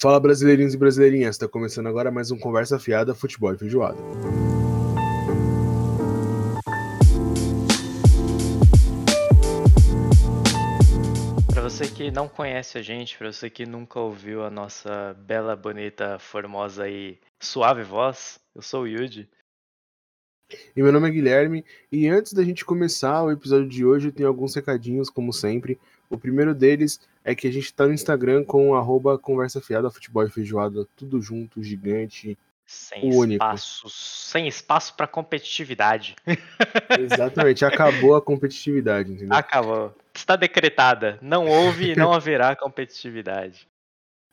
Fala brasileirinhos e brasileirinhas, está começando agora mais um Conversa Fiada Futebol e Feijoada. Para você que não conhece a gente, para você que nunca ouviu a nossa bela, bonita, formosa e suave voz, eu sou o Yuji. E meu nome é Guilherme, e antes da gente começar o episódio de hoje, eu tenho alguns recadinhos, como sempre. O primeiro deles é que a gente tá no Instagram com arroba conversa fiada, futebol e feijoada, tudo junto, gigante, sem único. espaço, sem espaço para competitividade. Exatamente, acabou a competitividade, entendeu? Acabou. Está decretada. Não houve e não haverá competitividade.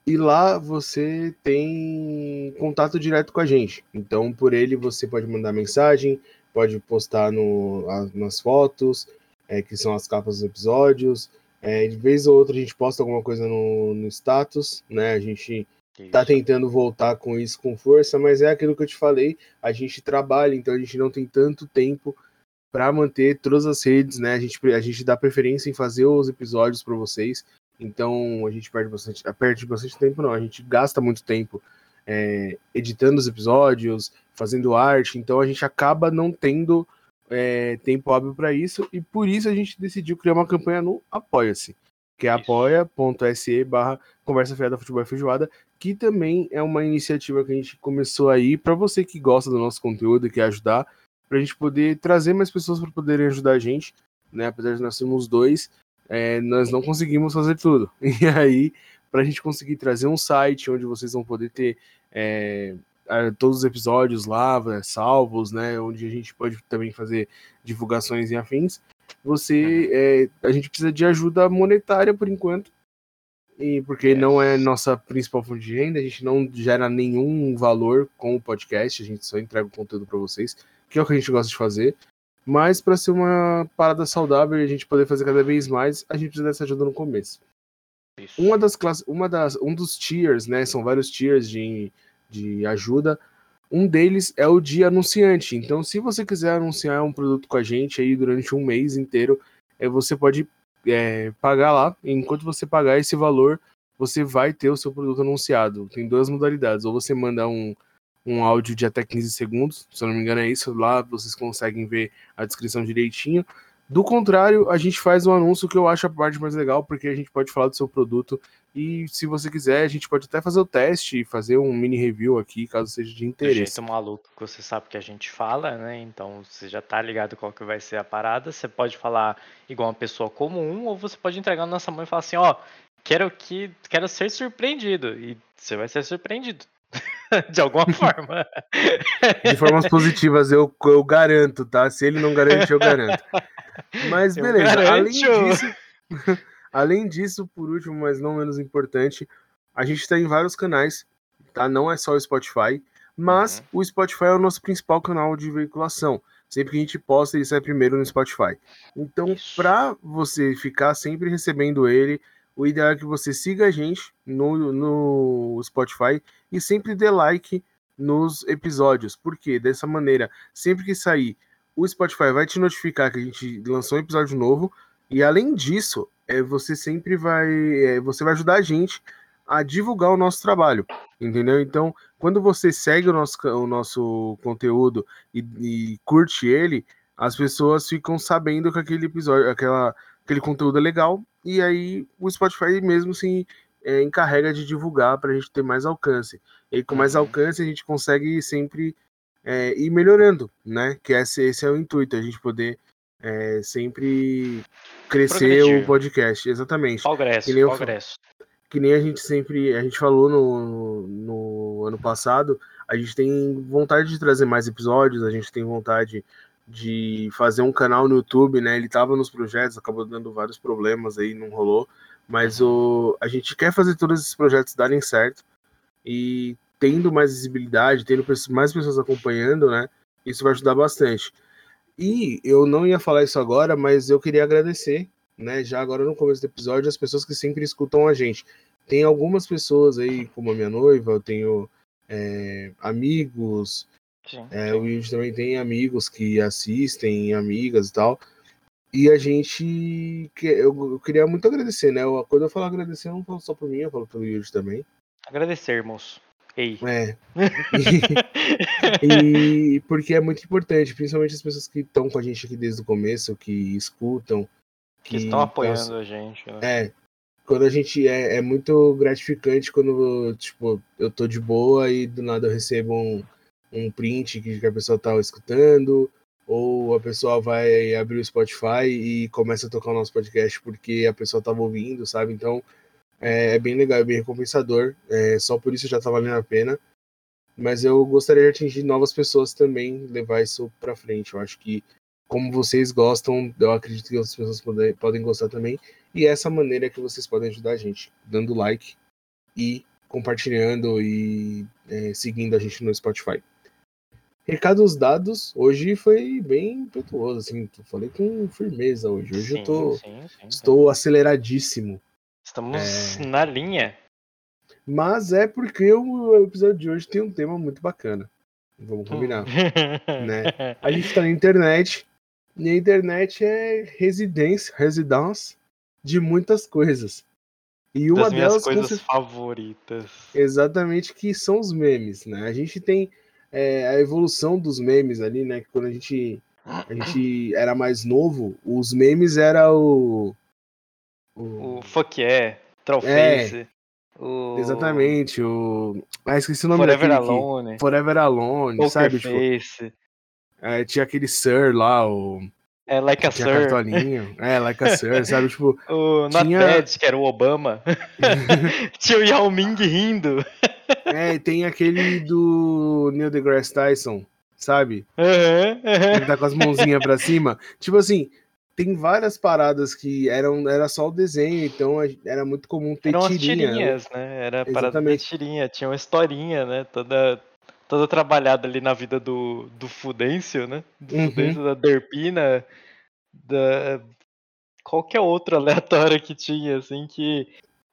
E lá você tem contato direto com a gente. Então, por ele, você pode mandar mensagem, pode postar no, nas fotos, é, que são as capas dos episódios. É, de vez ou outra a gente posta alguma coisa no, no status, né? A gente isso. tá tentando voltar com isso com força, mas é aquilo que eu te falei, a gente trabalha, então a gente não tem tanto tempo para manter todas as redes, né? A gente, a gente dá preferência em fazer os episódios para vocês, então a gente perde bastante, perde bastante tempo, não, a gente gasta muito tempo é, editando os episódios, fazendo arte, então a gente acaba não tendo é, tempo hábil para isso, e por isso a gente decidiu criar uma campanha no Apoia-se, que é apoia.se barra Conversa Fiada Futebol e Feijoada, que também é uma iniciativa que a gente começou aí, para você que gosta do nosso conteúdo e quer ajudar, para a gente poder trazer mais pessoas para poderem ajudar a gente, né? Apesar de nós sermos dois, é, nós não conseguimos fazer tudo. E aí, para a gente conseguir trazer um site onde vocês vão poder ter é, todos os episódios lá, né, salvos, né? Onde a gente pode também fazer divulgações e afins. Você, é, a gente precisa de ajuda monetária por enquanto, e porque não é nossa principal fonte de renda, a gente não gera nenhum valor com o podcast, a gente só entrega o conteúdo para vocês, que é o que a gente gosta de fazer. Mas para ser uma parada saudável e a gente poder fazer cada vez mais, a gente precisa dessa ajuda no começo. Isso. Uma das classes, uma das, um dos tiers, né? São vários tiers de de ajuda. Um deles é o de anunciante. Então, se você quiser anunciar um produto com a gente aí durante um mês inteiro, é, você pode é, pagar lá. Enquanto você pagar esse valor, você vai ter o seu produto anunciado. Tem duas modalidades. Ou você manda um, um áudio de até 15 segundos, se eu não me engano é isso. Lá vocês conseguem ver a descrição direitinho. Do contrário, a gente faz um anúncio que eu acho a parte mais legal, porque a gente pode falar do seu produto e se você quiser, a gente pode até fazer o teste e fazer um mini review aqui, caso seja de interesse. Do jeito maluco que você sabe que a gente fala, né? Então você já tá ligado qual que vai ser a parada. Você pode falar igual uma pessoa comum, ou você pode entregar na nossa mão e falar assim, ó, quero que quero ser surpreendido. E você vai ser surpreendido. de alguma forma. De formas positivas, eu, eu garanto, tá? Se ele não garante, eu garanto. Mas beleza, além disso. Além disso, por último, mas não menos importante, a gente está em vários canais, tá? Não é só o Spotify, mas uhum. o Spotify é o nosso principal canal de veiculação. Sempre que a gente posta, ele sai primeiro no Spotify. Então, para você ficar sempre recebendo ele, o ideal é que você siga a gente no, no Spotify e sempre dê like nos episódios. Porque dessa maneira, sempre que sair, o Spotify vai te notificar que a gente lançou um episódio novo. E além disso, é, você sempre vai. É, você vai ajudar a gente a divulgar o nosso trabalho. Entendeu? Então, quando você segue o nosso, o nosso conteúdo e, e curte ele, as pessoas ficam sabendo que aquele episódio, aquela, aquele conteúdo é legal e aí o Spotify mesmo se é, encarrega de divulgar para a gente ter mais alcance. E com mais uhum. alcance a gente consegue sempre é, ir melhorando, né? Que esse, esse é o intuito, a gente poder é, sempre crescer Progredir. o podcast, exatamente. Progresso, que nem, progresso. que nem a gente sempre, a gente falou no, no ano passado, a gente tem vontade de trazer mais episódios, a gente tem vontade de fazer um canal no YouTube, né? Ele estava nos projetos, acabou dando vários problemas aí, não rolou. Mas o, a gente quer fazer todos esses projetos darem certo e tendo mais visibilidade, tendo mais pessoas acompanhando, né? Isso vai ajudar bastante. E eu não ia falar isso agora, mas eu queria agradecer, né? Já agora no começo do episódio, as pessoas que sempre escutam a gente. Tem algumas pessoas aí, como a minha noiva, eu tenho é, amigos, Sim, é, sim. O Yuji também tem amigos que assistem, amigas e tal. E a gente. Eu, queria muito agradecer, né? Quando eu falo agradecer, eu não falo só por mim, eu falo pelo Yuji também. Agradecermos. Ei. É. E, e porque é muito importante, principalmente as pessoas que estão com a gente aqui desde o começo, que escutam. Que estão apoiando a gente. Né? É. Quando a gente. É, é muito gratificante quando, tipo, eu tô de boa e do nada eu recebo um, um print que a pessoa tá escutando, ou a pessoa vai abrir o Spotify e começa a tocar o nosso podcast porque a pessoa tava ouvindo, sabe? Então é, é bem legal, é bem recompensador. É, só por isso já tá valendo a pena. Mas eu gostaria de atingir novas pessoas também, levar isso para frente. Eu acho que, como vocês gostam, eu acredito que outras pessoas podem, podem gostar também. E essa maneira é que vocês podem ajudar a gente, dando like e compartilhando e é, seguindo a gente no Spotify. Recados dados, hoje foi bem impetuoso, assim, falei com firmeza hoje. Hoje sim, eu tô, sim, sim, estou aceleradíssimo. Estamos É. na linha. Mas é porque o episódio de hoje tem um tema muito bacana. Vamos combinar. né? A gente tá na internet, e a internet é residência, residência de muitas coisas. E uma das minhas delas, coisas favoritas. exatamente, que são os memes, né? A gente tem é, a evolução dos memes ali, né? Que quando a gente, a gente era mais novo, os memes era o... o- O Fuck Yeah, Trollface, o Exatamente, o... Ah, esqueci o nome Forever daquele que- Alone, Forever Alone, sabe? Tipo, Pokerface, é, tinha aquele Sir lá, o... é Like a Tinha Sir, cartolinho. É, like a Sir, sabe? Tipo, o tinha- que era o Obama, tinha o Yao Ming rindo. é, e tem aquele do Neil deGrasse Tyson, sabe? Aham, aham. Ele tá com as mãozinhas pra cima. Tipo assim, tem várias paradas que eram era só o desenho, então era muito comum ter Eram tirinha. tirinhas, né? Era parada da Exatamente. tirinha, tinha uma historinha, né? Toda, toda trabalhada ali na vida do, do Fudêncio, né? Do Uhum. Fudêncio, da Derpina, da qualquer outro aleatório que tinha, assim, que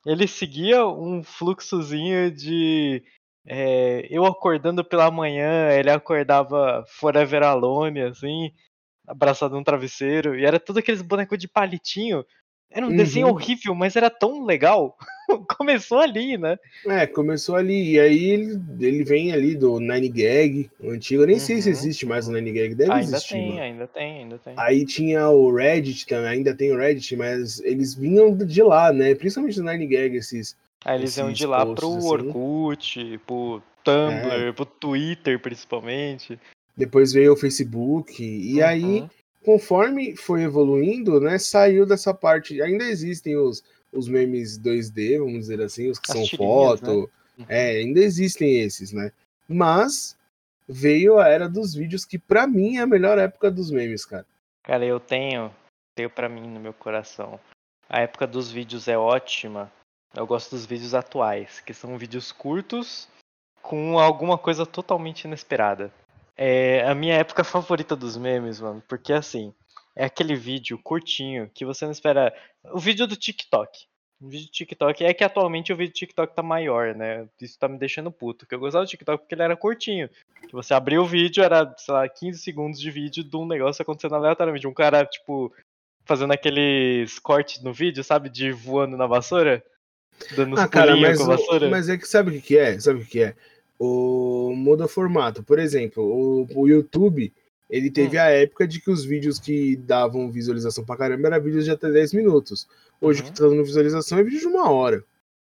ele seguia um fluxozinho de é, eu acordando pela manhã, ele acordava Forever Alone, assim, abraçado num travesseiro, e era tudo aqueles bonecos de palitinho. Era um Uhum. desenho horrível, mas era tão legal. Começou ali, né? É, começou ali. E aí ele, ele vem ali do Nine Gag, o antigo. Eu nem sei se Uhum, existe mais o uhum. Nine Gag. Deve ainda existir. tem, mano. ainda tem, ainda tem. Aí tinha o Reddit também, ainda tem o Reddit, mas eles vinham de lá, né? Principalmente do Nine Gag, esses. Aí eles iam de lá pro assim. Orkut, pro Tumblr, É. pro Twitter, principalmente. Depois veio o Facebook. E aí, Uhum. conforme foi evoluindo, né? Saiu dessa parte. Ainda existem os, os memes 2D, vamos dizer assim, os que As são foto. Uhum. É, ainda existem esses, né? Mas veio a era dos vídeos, que pra mim é a melhor época dos memes, cara. Cara, eu tenho, tenho pra mim no meu coração. A época dos vídeos é ótima. Eu gosto dos vídeos atuais, que são vídeos curtos com alguma coisa totalmente inesperada. É a minha época favorita dos memes, mano, porque assim, é aquele vídeo curtinho que você não espera. O vídeo do TikTok. O vídeo do TikTok é que atualmente o vídeo do TikTok tá maior, né? Isso tá me deixando puto. Que eu gostava do TikTok porque ele era curtinho. Que você abria o vídeo, era, sei lá, 15 segundos de vídeo de um negócio acontecendo aleatoriamente. Um cara, tipo, fazendo aqueles cortes no vídeo, sabe? De voando na vassoura. Dando Ah, cara, mas, com a vassoura. mas é que sabe o que, que é? Sabe o que, que é? O muda o formato. Por exemplo, o, o YouTube, ele teve Hum. a época de que os vídeos que davam visualização pra caramba eram vídeos de até 10 minutos. Hoje Uhum. que tá dando visualização é vídeo de uma hora,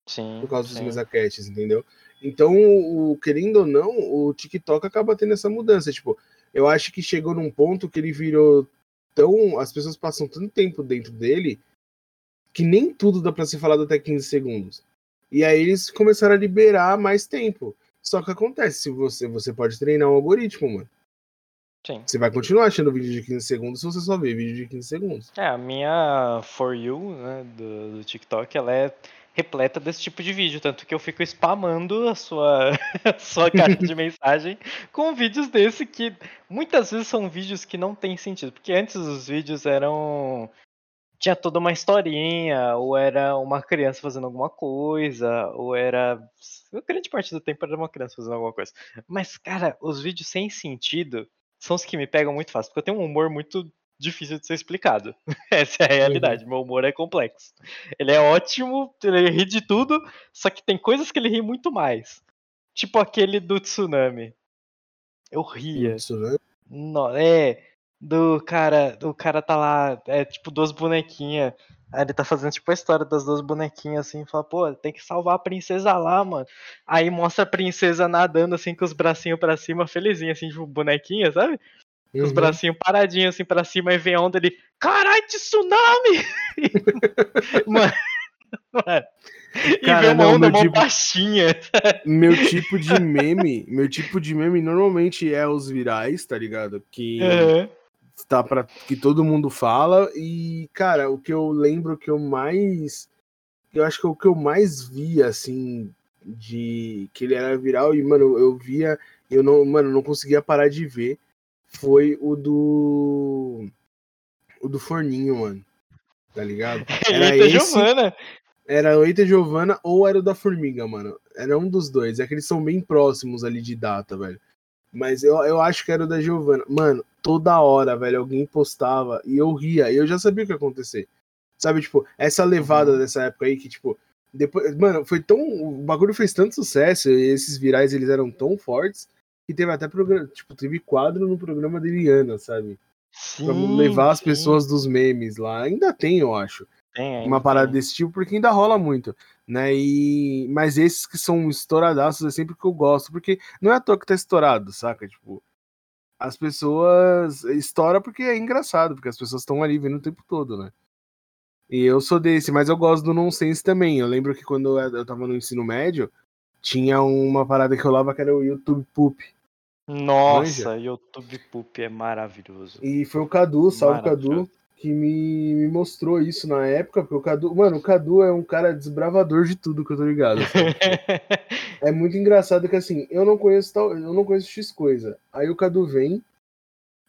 Sim. por causa dos mesacasts, entendeu? Então, o, querendo ou não, o TikTok acaba tendo essa mudança. Tipo, eu acho que chegou num ponto que ele virou tão. As pessoas passam tanto tempo dentro dele que nem tudo dá pra ser falado até 15 segundos. E aí eles começaram a liberar mais tempo. Só que acontece, se você, você pode treinar um algoritmo, mano. Sim. Você vai continuar achando vídeo de 15 segundos se você só vê vídeo de 15 segundos. É, a minha For You, né, do, do TikTok, ela é repleta desse tipo de vídeo, tanto que eu fico spamando a sua, a sua caixa de mensagem com vídeos desse que muitas vezes são vídeos que não tem sentido, porque antes os vídeos eram tinha toda uma historinha, ou era uma criança fazendo alguma coisa, ou era a grande parte do tempo era uma criança fazendo alguma coisa. Mas cara, os vídeos sem sentido são os que me pegam muito fácil, porque eu tenho um humor muito difícil de ser explicado. Essa é a realidade. Uhum. Meu humor é complexo. Ele é ótimo, ele ri de tudo, só que tem coisas que ele ri muito mais. Tipo aquele do tsunami. Eu ria. Tsunami? Não, é. Do cara. O cara tá lá. É tipo duas bonequinhas. Aí ele tá fazendo tipo a história das duas bonequinhas assim, fala, pô, tem que salvar a princesa lá, mano. Aí mostra a princesa nadando assim com os bracinhos para cima, felizinha, assim, tipo bonequinha, sabe? Com uhum. os bracinhos paradinhos assim para cima e vem a onda ele, carai, tsunami! mano, mano. Cara, e vê uma onda não, tipo, baixinha. Meu tipo de meme, meu tipo de meme normalmente é os virais, tá ligado? Que uhum tá para que todo mundo fala e cara, o que eu lembro que eu mais eu acho que o que eu mais via assim de que ele era viral e mano, eu via, eu não, mano, não conseguia parar de ver foi o do o do forninho, mano. Tá ligado? Era Eita esse, Giovana. Era o Eita Giovana ou era o da Formiga, mano. Era um dos dois. É que eles são bem próximos ali de data, velho. Mas eu, eu acho que era o da Giovana. Mano, toda hora, velho, alguém postava e eu ria. E eu já sabia o que ia acontecer. Sabe, tipo, essa levada uhum. dessa época aí que, tipo, depois. Mano, foi tão. O bagulho fez tanto sucesso, e esses virais eles eram tão fortes que teve até programa. Tipo, teve quadro no programa da Eliana, sabe? Sim, pra levar as sim. pessoas dos memes lá. Ainda tem, eu acho. Tem, uma parada tem. desse tipo, porque ainda rola muito né? E mas esses que são estouradaços é sempre que eu gosto, porque não é à toa que tá estourado, saca? Tipo, as pessoas estoura porque é engraçado, porque as pessoas estão ali vendo o tempo todo, né? E eu sou desse, mas eu gosto do nonsense também. Eu lembro que quando eu tava no ensino médio, tinha uma parada que eu lava que era o YouTube Poop. Nossa, Manja? YouTube Poop é maravilhoso. E foi o Cadu, salve Cadu, que me, me mostrou isso na época, porque o Cadu, mano, o Cadu é um cara desbravador de tudo que eu tô ligado. Assim. é muito engraçado que assim, eu não conheço tal, eu não conheço X coisa. Aí o Cadu vem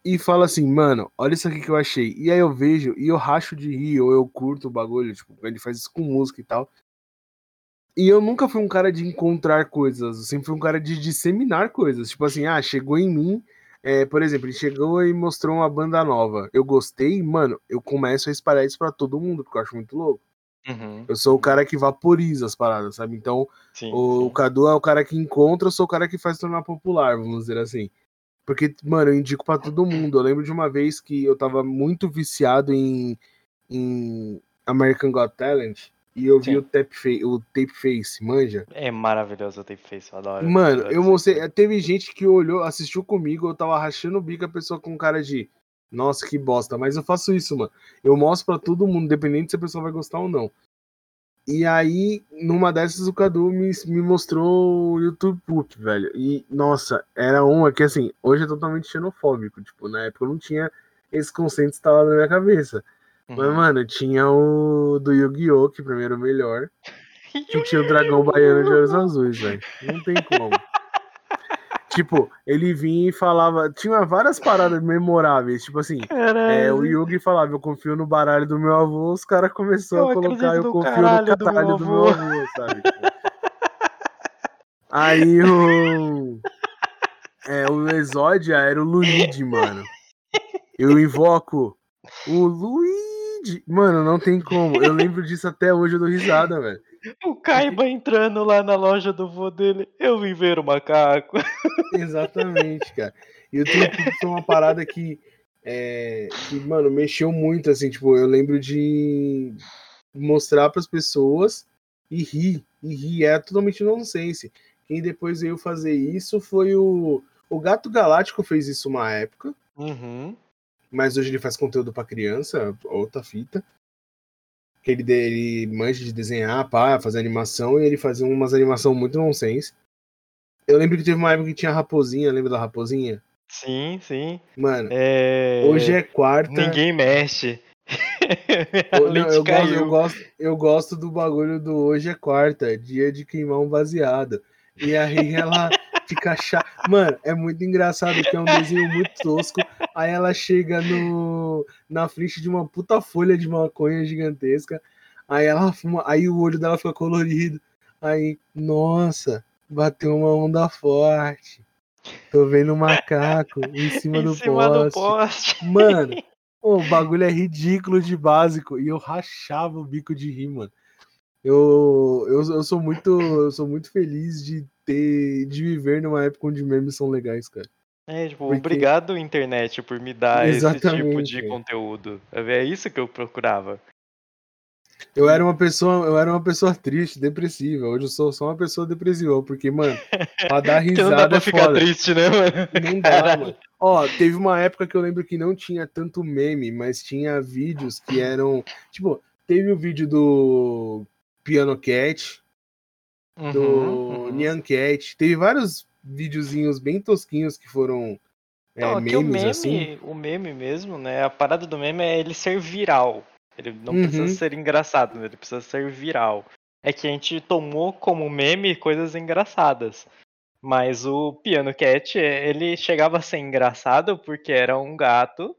e fala assim, mano, olha isso aqui que eu achei. E aí eu vejo e eu racho de rir, ou eu curto o bagulho, tipo, ele faz isso com música e tal. E eu nunca fui um cara de encontrar coisas, eu sempre fui um cara de disseminar coisas. Tipo assim, ah, chegou em mim, é, por exemplo, ele chegou e mostrou uma banda nova. Eu gostei, mano, eu começo a espalhar isso pra todo mundo, porque eu acho muito louco. Uhum. Eu sou o cara que vaporiza as paradas, sabe? Então, sim, o, sim. Cadu é o cara que encontra, eu sou o cara que faz tornar popular, vamos dizer assim. Porque, mano, eu indico para todo mundo. Eu lembro de uma vez que eu tava muito viciado em, em American Got Talent. E eu Sim. vi o tape, face, o tape Face, manja? É maravilhoso o Tape Face, eu adoro. Mano, eu mostrei. Teve gente que olhou, assistiu comigo, eu tava rachando o bico a pessoa com cara de. Nossa, que bosta. Mas eu faço isso, mano. Eu mostro pra todo mundo, independente se a pessoa vai gostar ou não. E aí, numa dessas, o Cadu me, me mostrou o YouTube Poop, velho. E, nossa, era uma que, assim, hoje é totalmente xenofóbico. Tipo, na época eu não tinha esse conceito instalado na minha cabeça. Uhum. Mas, mano, tinha o do Yu-Gi-Oh! que pra mim era o melhor. Que tinha o dragão baiano de olhos azuis, velho. Não tem como. tipo, ele vinha e falava. Tinha várias paradas memoráveis. Tipo assim, é, o Yugi falava, eu confio no baralho do meu avô, os caras começaram a colocar, eu confio no caralho do meu, do meu avô, sabe? Aí o. É, o Exódia era o Luigi, mano. Eu invoco o Luigi Mano, não tem como. Eu lembro disso até hoje, eu dou risada, velho. O Kaiba entrando lá na loja do vô dele, eu vim ver o macaco. Exatamente, cara. E o Twin foi uma parada que, é, que, mano, mexeu muito, assim, tipo, eu lembro de mostrar para as pessoas e rir, e rir, é totalmente nonsense. Quem depois veio fazer isso foi o, o Gato Galáctico fez isso uma época. Uhum mas hoje ele faz conteúdo para criança, outra fita. Que ele, ele manja de desenhar, pá, fazer animação, e ele fazia umas animação muito nonsense. Eu lembro que teve uma época que tinha a raposinha, lembra da raposinha? Sim, sim. Mano, é... hoje é quarta. Ninguém mexe. eu, não, eu, gosto, eu, gosto, eu gosto do bagulho do hoje é quarta, dia de queimar um baseado. E aí ela fica chata. Mano, é muito engraçado que é um desenho muito tosco. Aí ela chega no, na frente de uma puta folha de maconha gigantesca. Aí ela fuma, aí o olho dela fica colorido. Aí, nossa, bateu uma onda forte. Tô vendo um macaco em cima, em do, cima poste. do poste. Mano, O bagulho é ridículo de básico. E eu rachava o bico de rir, mano. Eu, eu, eu sou muito eu sou muito feliz de ter de viver numa época onde memes são legais, cara. É, tipo, Porque... obrigado internet por me dar Exatamente, esse tipo de conteúdo. É isso que eu procurava. Eu era uma pessoa, eu era uma pessoa triste, depressiva. Hoje eu sou só uma pessoa depressiva, porque, mano, pra dar risada não dá pra é ficar foda. triste, né, mano? Não dá, mano. Ó, teve uma época que eu lembro que não tinha tanto meme, mas tinha vídeos que eram, tipo, teve o vídeo do Piano Cat, uhum, do uhum. Nyan Cat, teve vários videozinhos bem tosquinhos que foram é, então, memes, o meme, assim. O meme mesmo, né? A parada do meme é ele ser viral. Ele não uhum. precisa ser engraçado, ele precisa ser viral. É que a gente tomou como meme coisas engraçadas. Mas o Piano Cat, ele chegava a ser engraçado porque era um gato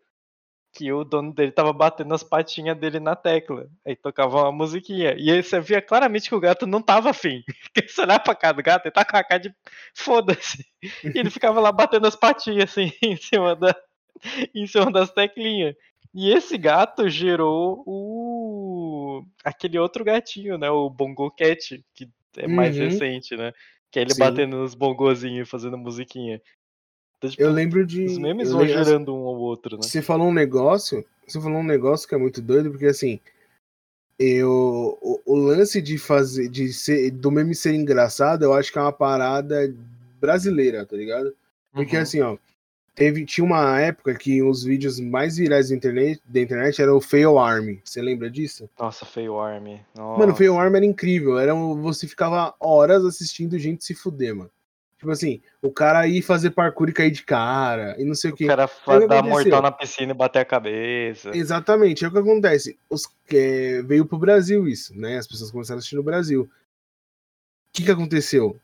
que o dono dele tava batendo as patinhas dele na tecla. Aí tocava uma musiquinha. E aí você via claramente que o gato não tava afim. Porque você olhar pra cara do gato, ele tá com a cara de foda-se. E ele ficava lá batendo as patinhas assim em cima, da, em cima das teclinhas. E esse gato gerou o aquele outro gatinho, né? O Bongo Cat, que é mais uhum. recente, né? Que é ele Sim. batendo nos bongozinhos e fazendo musiquinha. Então, tipo, eu lembro de. Os memes vão gerando um ou outro, né? Você falou um negócio. Você falou um negócio que é muito doido, porque assim. Eu, o, o lance de fazer. de ser, do meme ser engraçado, eu acho que é uma parada brasileira, tá ligado? Porque uhum. assim, ó. Teve, tinha uma época que os vídeos mais virais da internet, da internet eram o Fail Army. Você lembra disso? Nossa, Fail Army. Nossa. Mano, Fail Army era incrível. Era, você ficava horas assistindo gente se fuder, mano. Tipo assim, o cara ir fazer parkour e cair de cara, e não sei o, o que. O cara dar mortal na piscina e bater a cabeça. Exatamente, é o que acontece. Os, é, veio pro Brasil isso, né? As pessoas começaram a assistir no Brasil. O que, que aconteceu?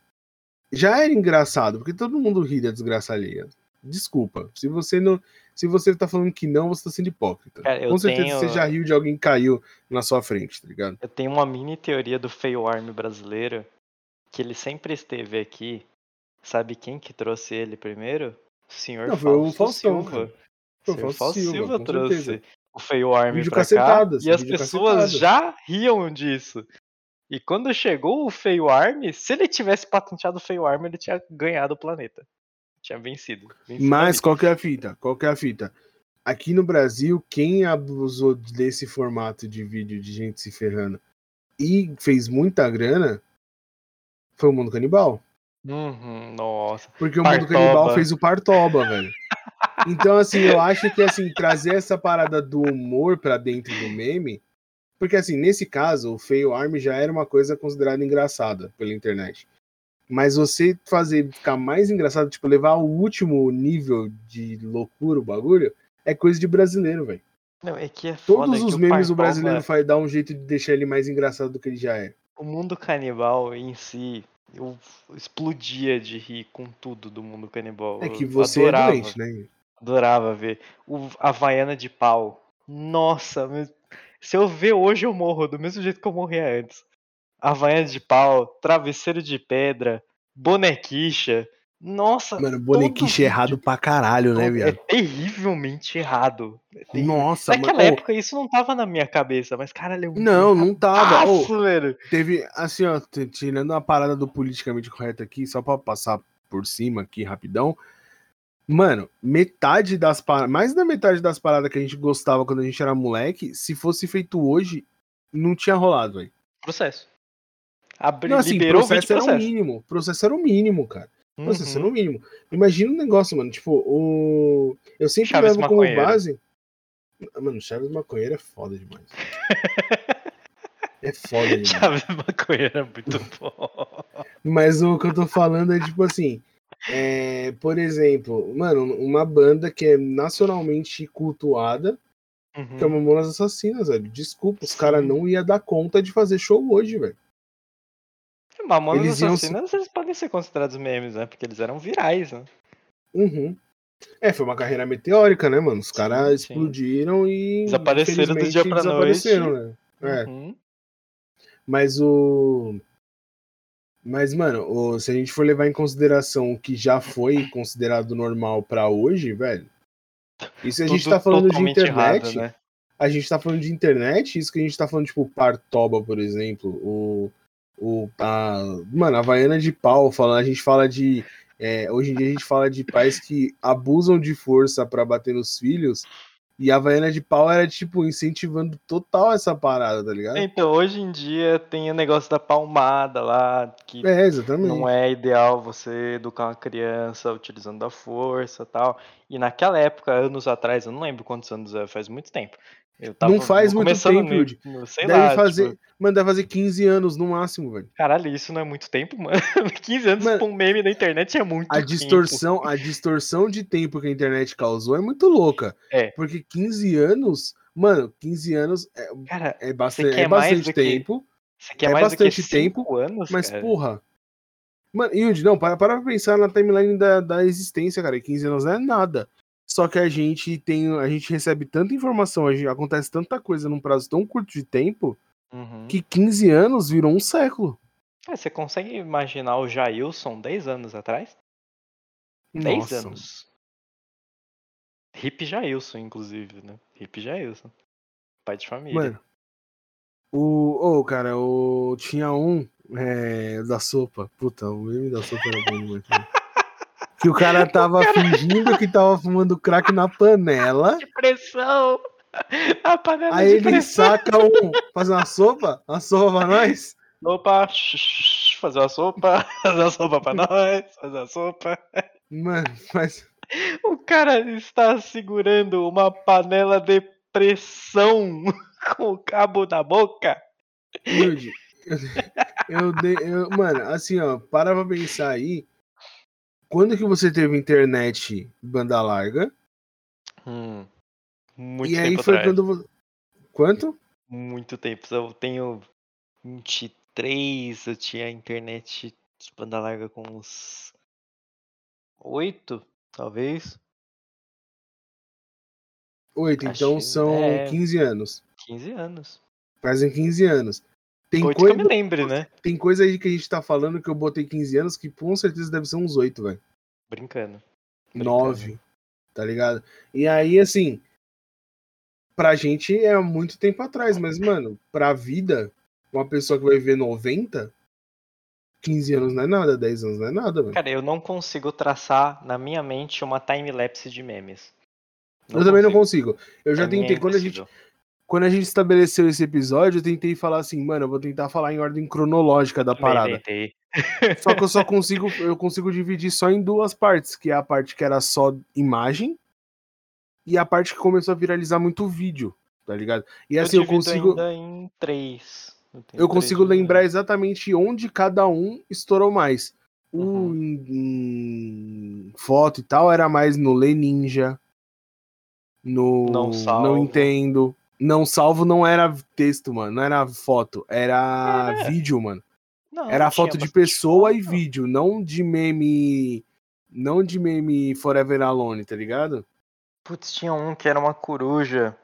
Já era engraçado, porque todo mundo ri da desgraça alheia. Desculpa. Se você não. Se você tá falando que não, você tá sendo hipócrita. Cara, Com certeza tenho... você já riu de alguém que caiu na sua frente, tá ligado? Eu tenho uma mini teoria do fail arm brasileiro, que ele sempre esteve aqui Sabe quem que trouxe ele primeiro? O senhor Não, foi o Faustão, Silva. Foi o senhor Fausto Silva, Silva trouxe certeza. o Feio Army pra cá. E as pessoas já riam disso. E quando chegou o Feio Army, se ele tivesse patenteado o Feio Army, ele tinha ganhado o planeta. Tinha vencido. vencido Mas qual que é a fita? Qual que é a fita? Aqui no Brasil, quem abusou desse formato de vídeo de gente se ferrando e fez muita grana foi o Mundo Canibal. Uhum, nossa. Porque o Mundo Canibal fez o Partoba, velho. Então, assim, eu acho que, assim, trazer essa parada do humor pra dentro do meme. Porque, assim, nesse caso, o Fail Arm já era uma coisa considerada engraçada pela internet. Mas você fazer ficar mais engraçado, tipo, levar ao último nível de loucura o bagulho, é coisa de brasileiro, velho. Não, é que é foda, Todos é os o memes Partoba... o brasileiro faz dar um jeito de deixar ele mais engraçado do que ele já é. O mundo canibal em si, eu explodia de rir com tudo do mundo canibal. É que você é adorava, é doente, né? Adorava ver. O Havaiana de pau. Nossa, se eu ver hoje eu morro, do mesmo jeito que eu morria antes. Havaiana de pau, travesseiro de pedra, bonequicha. Nossa, Mano, bonequiche é errado pra caralho, né, viado? É terrivelmente errado. É Nossa, Naquela mano, época oh, isso não tava na minha cabeça, mas caralho, é Não, não tava. Oh, teve, assim, ó, tirando a parada do politicamente correto aqui, só pra passar por cima aqui rapidão. Mano, metade das paradas, mais da metade das paradas que a gente gostava quando a gente era moleque, se fosse feito hoje, não tinha rolado, velho. Processo. Abri, não, assim, processo era o mínimo. Processo era o mínimo, cara. Uhum. Nossa, isso é no mínimo. Imagina um negócio, mano. Tipo, o. Eu sempre Chaves levo como base. Mano, Chaves Maconheiro é foda demais. é foda demais. Chaves Maconheiro é muito bom. Mas o que eu tô falando é tipo assim. É, por exemplo, mano, uma banda que é nacionalmente cultuada, uhum. que é Mamonas Assassinas, velho. Desculpa, os caras não ia dar conta de fazer show hoje, velho. Mamonas eles Assassinas, iam... eles podem ser considerados memes, né? Porque eles eram virais, né? Uhum. É, foi uma carreira meteórica, né, mano? Os caras explodiram e. Desapareceram do dia pra noite. Né? É. Uhum. Mas o. Mas, mano, o... se a gente for levar em consideração o que já foi considerado normal para hoje, velho. Isso a gente Tudo tá falando de internet. errado, né? A gente tá falando de internet, isso que a gente tá falando, tipo, Partoba, por exemplo. O. o a, mano, a Havaiana de pau, falando, a gente fala de. é, hoje em dia a gente fala de pais que abusam de força pra bater nos filhos. E a Havaiana de pau era, tipo, incentivando total essa parada, tá ligado? Então, hoje em dia tem o negócio da palmada lá, que É, exatamente. não é ideal você educar uma criança utilizando da força tal. E naquela época, anos atrás, eu não lembro quantos anos é, faz muito tempo. Não faz muito tempo, no- sei deve lá, fazer. tipo, Mano, deve fazer 15 anos no máximo, velho. caralho, isso não é muito tempo, mano. 15 anos Mano, pra um meme na internet é muito A tempo. distorção, a distorção de tempo que a internet causou é muito louca. É. Porque 15 anos, mano, 15 anos é, Cara, é bastante, é bastante que- tempo, você quer é mais que bastante 5 tempo, anos, mas cara? porra. Mano, Yudi, não, para, para pra pensar na timeline da, da existência, cara. 15 anos não é nada. Só que a gente tem, a gente recebe tanta informação, a gente, acontece tanta coisa num prazo tão curto de tempo, Uhum. que 15 anos virou um século. É, você consegue imaginar o Jailson 10 anos atrás? 10 Nossa. anos. Hip Jailson, inclusive, né? Hip Jailson. Pai de família. Mano, o. Ô, cara, o. Tinha um é, da sopa. Puta, o meme da sopa era bom demais. Que o cara tava fingindo que tava fumando crack na panela. De pressão! A panela Aí ele pressão! saca um. Faz uma sopa? Uma sopa pra nós? Opa! Fazer uma sopa, fazer uma sopa pra nós, fazer uma sopa. Mano, mas. O cara está segurando uma panela de pressão com o cabo na boca. Yudi, eu, eu, eu- Mano, assim, ó, para pra pensar aí. Quando que você teve internet banda larga? Hum, muito e aí tempo foi atrás. quando. Quanto? Muito tempo. Eu tenho 23, eu tinha internet de banda larga com uns 8, talvez. Oito, Acho então são é. 15 anos. 15 anos. Fazem 15 anos. Tem, 8 coi- que eu me lembre, né? tem coisa aí que a gente tá falando que eu botei 15 anos que com certeza deve ser uns 8, velho. Brincando. Brincando. 9. Tá ligado? E aí, assim. Pra gente é muito tempo atrás, mas, mano, pra vida, uma pessoa que vai viver 90, 15 anos não é nada, 10 anos não é nada, velho. Cara, eu não consigo traçar na minha mente uma time-lapse de memes. Eu também não consigo. Eu já mim é tentei, quando a gente. Quando a gente estabeleceu esse episódio, eu tentei falar assim, mano, eu vou tentar falar em ordem cronológica da parada. tentei. Só que eu só consigo, eu consigo dividir só em duas partes, que é a parte que era só imagem e a parte que começou a viralizar muito vídeo, tá ligado? E assim eu, divido consigo ainda em três. eu três consigo lembrar exatamente onde cada um estourou mais. O Uhum. em, em foto e tal era mais no Lê Ninja, no Não salvo. não entendo. Não salvo não era texto, mano, não era foto, era É. vídeo, mano. Não, Era tinha foto de pessoa e foto. vídeo, não de meme. Não de meme Forever Alone, tá ligado? Putz, tinha um que era uma coruja.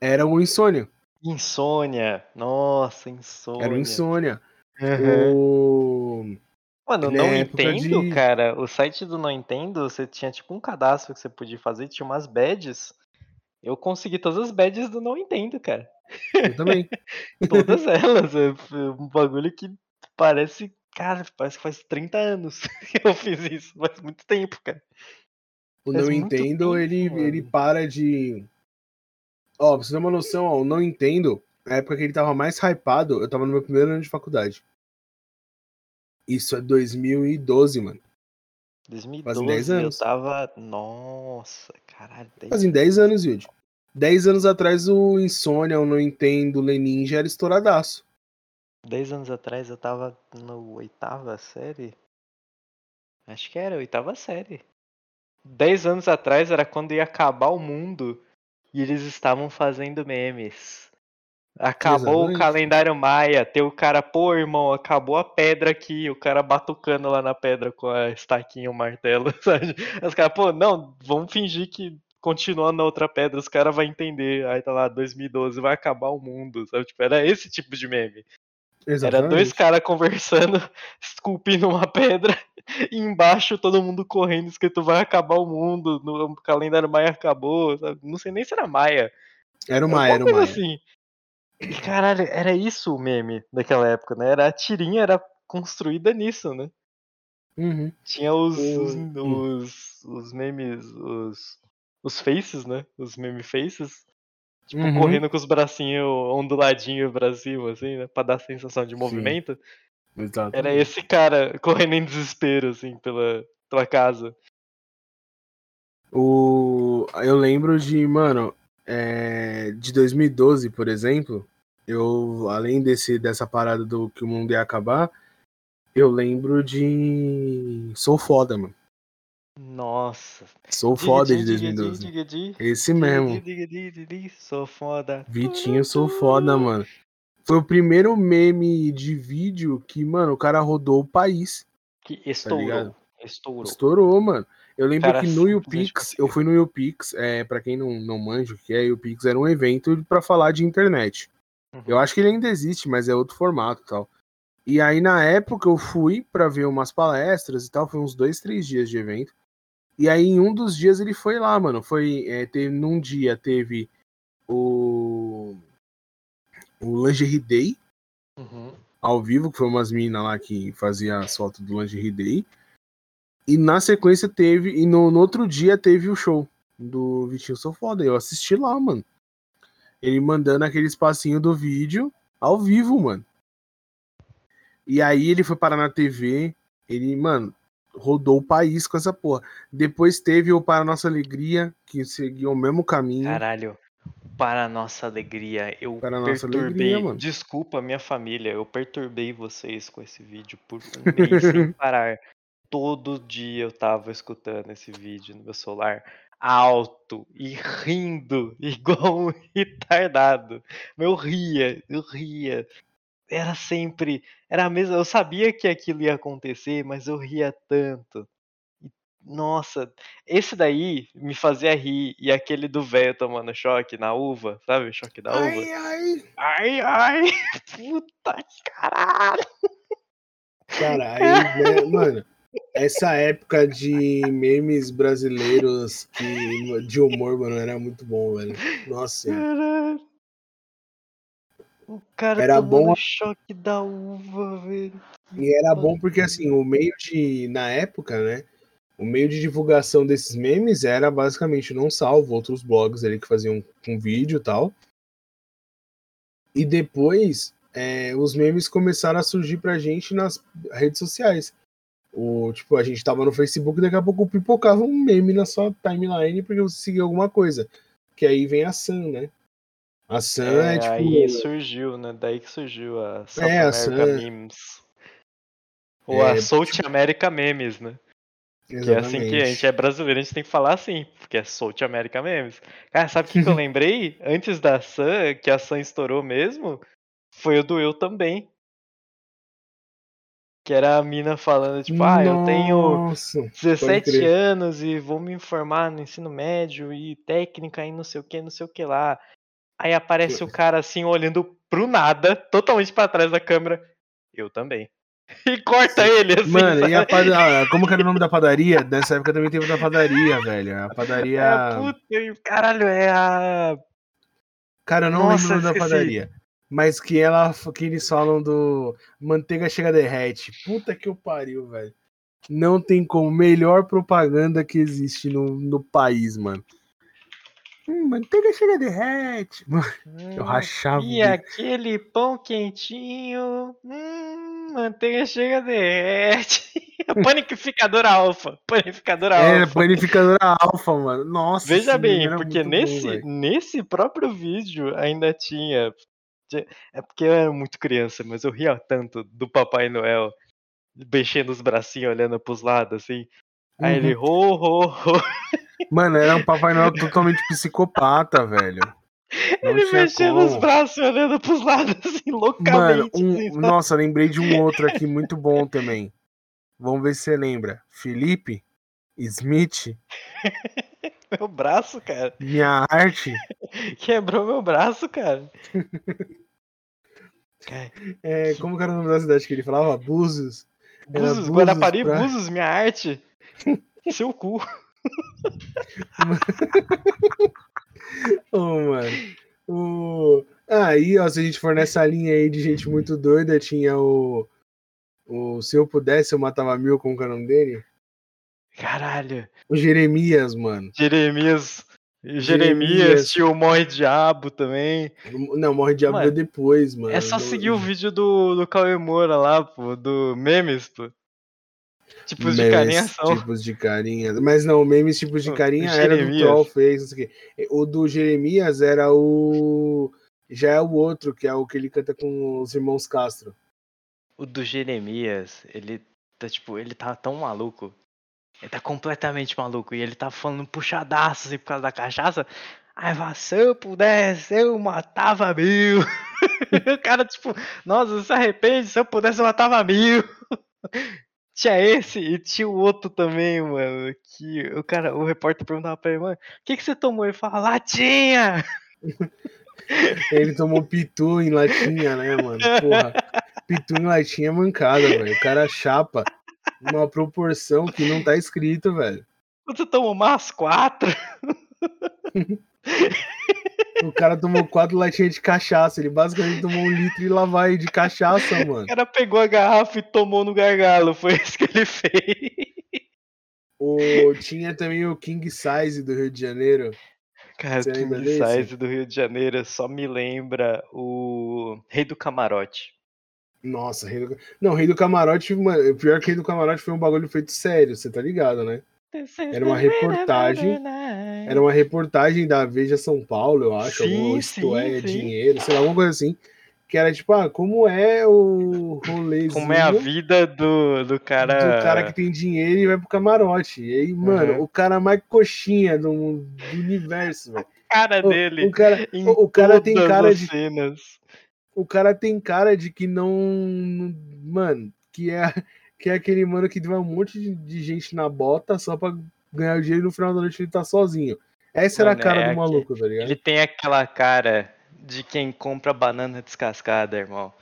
Era o Insônia. Insônia. Nossa, insônia. Era o Insônia. Uhum. O... Mano, Ele não é entendo, de- cara. O site do Não Entendo, você tinha tipo um cadastro que você podia fazer, tinha umas badges. Eu consegui todas as badges do Não Entendo, cara. Eu também. Todas elas. É um bagulho que parece. Cara, parece que faz 30 anos que eu fiz isso. Faz muito tempo, cara. O Faz Não Entendo, tempo, ele, mano. ele para de. Ó, pra você ter uma noção, ó, o Não Entendo, na época que ele tava mais hypado, eu tava no meu primeiro ano de faculdade. Isso é 2012, mano. 2012 10 eu anos. tava. Nossa, caralho. 10 Fazem 10 anos, Yudi. 10 anos atrás o Insônia, o Não Entendo, o Lenin já era estouradaço. 10 anos atrás eu tava no oitava série. Acho que era oitava série. 10 anos atrás era quando ia acabar o mundo e eles estavam fazendo memes. Acabou Exatamente. o calendário maia, tem o cara, pô, irmão, acabou a pedra aqui, o cara batucando lá na pedra com a estaquinha, o martelo, sabe? Os caras, pô, não, vamos fingir que continua na outra pedra, os caras vão entender. Aí tá lá, 2012, vai acabar o mundo, sabe? Tipo, era esse tipo de meme. Era dois caras conversando, esculpindo uma pedra E embaixo todo mundo correndo, escrito vai acabar o mundo, no calendário Maia acabou, sabe? Não sei nem se era Maia. Era o Maia, era o Maia. Assim. E caralho, era isso o meme daquela época, né? Era a tirinha era construída nisso, né? Uhum. Tinha os, os, os, os, memes, os, os faces, né? Os meme faces. Tipo, uhum. correndo com os bracinhos onduladinhos pra cima, assim, né? Pra dar sensação de movimento. Exato. Era esse cara correndo em desespero, assim, pela, pela casa. O... Eu lembro de, mano, é... de 2012, por exemplo, eu, além desse, dessa parada do que o mundo ia acabar, eu lembro de Sou Foda, mano. Nossa. Sou foda de 2012. Esse mesmo. Sou foda. Vitinho, sou foda, mano. Foi o primeiro meme de vídeo que, mano, o cara rodou o país. Que tá estourou. Tá estourou. Estourou, mano. Eu lembro cara, que no YouPix, eu fui no YouPix, é, pra quem não, não manja o que é, YouPix era um evento para falar de internet. Uhum. Eu acho que ele ainda existe, mas é outro formato e tal. E aí, na época, eu fui para ver umas palestras e tal. Foi uns dois, três dias de evento. E aí, em um dos dias, ele foi lá, mano. Foi. É, teve, num dia teve o. O Lingerie Day. Uhum. Ao vivo, que foi umas minas lá que fazia as fotos do Lingerie Day. E na sequência teve. E no, no outro dia teve o show do Vitinho Sou Foda. Eu assisti lá, mano. Ele mandando aquele espacinho do vídeo ao vivo, mano. E aí ele foi parar na TV. Ele, mano, rodou o país com essa porra. Depois teve o Para Nossa Alegria, que seguiu o mesmo caminho. Caralho. Para nossa alegria, eu para perturbei. Alegria, desculpa, minha família, eu perturbei vocês com esse vídeo por um mês sem parar. Todo dia eu tava escutando esse vídeo no meu celular alto e rindo igual um retardado. Eu ria, eu ria era sempre. Era a mesma. Eu sabia que aquilo ia acontecer, mas eu ria tanto. Nossa, esse daí me fazia rir. E aquele do velho tomando choque na uva, sabe? Choque da uva. Ai, ai. Ai, ai. Puta que caralho. Caralho, mano. Essa época de memes brasileiros que, de humor, mano, era muito bom, velho. Nossa. Caralho. O cara era bom choque da uva, velho. E era bom porque assim, o meio de na época, né? O meio de divulgação desses memes era basicamente não salvo outros blogs ali que faziam um vídeo e tal. E depois é, os memes começaram a surgir pra gente nas redes sociais. O, tipo, a gente tava no Facebook, daqui a pouco pipocava um meme na sua timeline porque você seguia alguma coisa. Que aí vem a Sam, né? A Sam é, é tipo. Aí surgiu, né? Daí que surgiu a South é, America a Memes. Ou é, a South tipo... America Memes, né? Exatamente. Que é assim que a gente é brasileiro, a gente tem que falar assim, porque é South America Memes. Cara, sabe o que, que eu lembrei? Antes da Sam, que a Sam estourou mesmo, foi o do Eu também. Que era a mina falando, tipo, ah, eu tenho 17 anos e vou me informar no ensino médio e técnica e não sei o que, não sei o que lá. Aí aparece o cara assim, olhando pro nada, totalmente para trás da câmera. Eu também. E corta Sim. ele assim. Mano, sabe? e a padaria. Como que era o nome da padaria? Nessa época também teve da padaria, velho. A padaria. É, puta, caralho, é a. Cara, eu não Nossa, lembro o nome da padaria. Mas que ela que eles falam do manteiga chega derrete. Puta que o pariu, velho. Não tem como. Melhor propaganda que existe no, no país, mano. Hum, manteiga chega derrete. Hum, eu rachava. E aquele pão quentinho. Hum, manteiga chega derrete. panificadora alfa. Panificadora é, alfa. É, panificadora alfa, mano. Nossa. Veja bem, porque nesse, bom, nesse próprio vídeo ainda tinha. É porque eu era muito criança, mas eu ria tanto do Papai Noel mexendo os bracinhos, olhando pros lados, assim. Aí uhum. ele, ho, ho, ho. Mano, era um Papai Noel totalmente psicopata, velho. Não ele mexendo como. os braços olhando pros lados, assim, loucamente. Mano, um, assim, nossa, lembrei de um outro aqui muito bom também. Vamos ver se você lembra. Felipe Smith. meu braço, cara. Minha arte. Quebrou meu braço, cara. é, como que era o nome da cidade que ele falava? Búzios. Búzios, Búzios, Guarapari, pra- Búzios, minha arte. Seu cu. Ô, mano. O... Aí, ó, se a gente for nessa linha aí de gente muito doida, tinha o. O Se eu pudesse, eu matava mil, como que é o nome dele? Caralho. O Jeremias, mano. Jeremias. Jeremias. Jeremias, tio Morre Diabo também. Não, morre de Mano, depois, mano. É só seguir o vídeo do, do Cauê Moura lá, pô, do memes, pô. Tipos de memes, carinha são. Tipos de carinha. Mas não, memes tipos de O carinha era do Jeremias. Troll fez, não sei o quê. O do Jeremias era o. Já é o outro, que é o que ele canta com os irmãos Castro. O do Jeremias, ele tá, tipo, ele tá tão maluco. Ele tá completamente maluco. E ele tá falando puxadaço assim por causa da cachaça. Ai, vá, se eu pudesse, eu matava mil. o cara, tipo, nossa, se arrepende, se eu pudesse, eu matava mil. Tinha esse e tinha o outro também, mano. Que o cara, o repórter perguntava pra ele, mano, o que, que você tomou? Ele fala, latinha! Ele tomou pitu em latinha, né, mano? Porra. Pitu em latinha é mancada, velho. O cara chapa uma proporção que não tá escrito, velho. Você tomou umas quatro? O cara tomou quatro latinhas de cachaça. Ele basicamente tomou um litro e lá vai de cachaça, mano. O cara pegou a garrafa e tomou no gargalo. Foi isso que ele fez. O, tinha também o King Size do Rio de Janeiro. Cara, Você King? Size do Rio de Janeiro só me lembra o Rei do Camarote. Nossa, Rei do... Não, Rei do Camarote, mano, pior que Rei do Camarote foi um bagulho feito sério, você tá ligado, né? Era uma reportagem, Era uma reportagem da Veja São Paulo, eu acho, Sim, ou Isto sim, é sim. Dinheiro, sei lá, alguma coisa assim. Que era tipo, ah, como é o rolezinho Como é a vida do, do cara. do cara que tem dinheiro e vai pro camarote. E aí, mano, Uhum. o cara mais coxinha do, do universo, velho. cara O- dele. O, cara, o, o cara tem cara as de cenas. O cara tem cara de que não. Mano, que é, que é aquele mano que vai um monte de, de gente na bota só pra ganhar o dinheiro e no final da noite ele tá sozinho. Essa era a Mano, cara é do maluco, tá ligado? Ele tem aquela cara de quem compra banana descascada, irmão.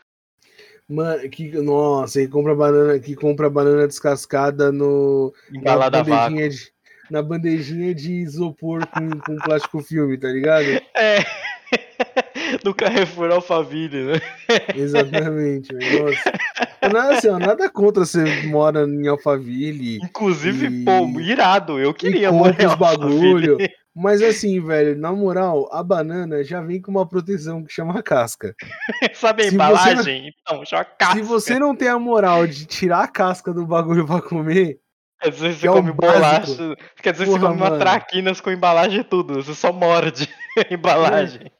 Mano, que, nossa, que compra banana, que compra banana descascada no, na Embalada a vácuo. bandejinha de, na bandejinha de isopor com, com plástico filme, tá ligado? É. do Carrefour Alphaville, né? Exatamente, nossa. Nada, assim, ó, nada contra você mora em Alphaville Inclusive, E- pô, irado. Eu queria morar em bagulho. Mas assim, velho, na moral, a banana já vem com uma proteção que chama casca. Sabe a Se embalagem? Então, já casca. Se você não tem a moral de tirar a casca do bagulho pra comer, Quer dizer, você que é come básico. bolacha. Quer dizer, Porra, você come uma mano. traquinas com embalagem e tudo. Você só morde a embalagem.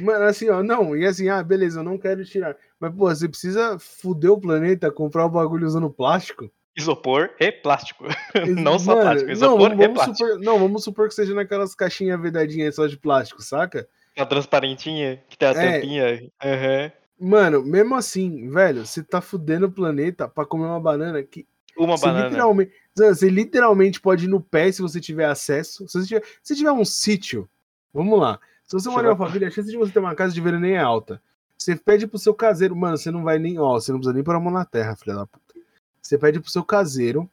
Mano, assim, ó, não, e assim, ah, beleza, eu não quero tirar. Mas, pô, você precisa fuder o planeta, comprar o bagulho usando plástico? Isopor e plástico. não só Mano, plástico, não, isopor vamos, e plástico. supor, não, vamos supor que seja naquelas caixinhas vedadinhas só de plástico, saca? A transparentinha, que tem a É. tampinha. Aham. Mano, mesmo assim, velho, você tá fudendo o planeta pra comer uma banana que Uma você banana. literalmente, você literalmente pode ir no pé se você tiver acesso. Se você tiver, se tiver um sítio, vamos lá. Se você Você mora em família, a chance de você ter uma casa de veraneio é alta. Você pede pro seu caseiro, mano, você não vai nem, ó, você não precisa nem pôr a mão na terra, filha da puta. Você pede pro seu caseiro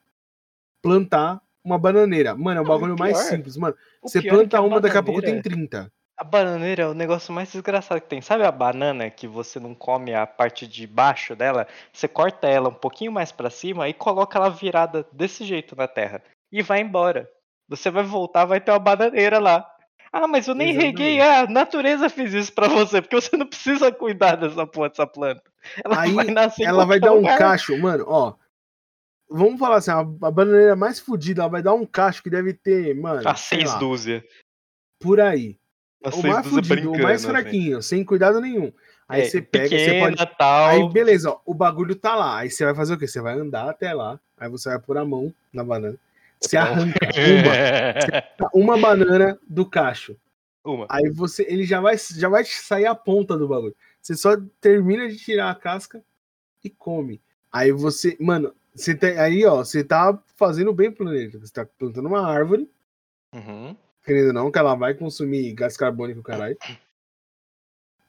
plantar uma bananeira. Mano, é o Não, bagulho mais pior- simples, mano. O Você é planta a uma, daqui a pouco tem 30. A bananeira é o negócio mais desgraçado que tem. Sabe a banana que você não come a parte de baixo dela? Você corta ela um pouquinho mais pra cima e coloca ela virada desse jeito na terra. E vai embora. Você vai voltar, vai ter uma bananeira lá. Ah, mas eu nem Exatamente. reguei. Ah, a natureza fez isso pra você, porque você não precisa cuidar dessa porra dessa planta. Ela Aí, vai nascer ela vai dar um lugar. cacho, mano, ó. Vamos falar assim, a, a bananeira mais fodida, ela vai dar um cacho que deve ter, mano, A sei seis lá, dúzia. por aí. A o mais fudido, o mais assim. fraquinho, sem cuidado nenhum. Aí É, você pega, você pode. tal. Aí, beleza, ó, o bagulho tá lá. Aí você vai fazer o quê? Você vai andar até lá. Aí você vai pôr a mão na banana. Você arranca uma, uma banana do cacho. Uma. Aí você. Ele já vai, já vai sair a ponta do bagulho. Você só termina de tirar a casca e come. Aí você. Mano, você tem, aí, ó, você tá fazendo bem pro planeta. Você tá plantando uma árvore, Uhum. querendo ou não, que ela vai consumir gás carbônico, caralho.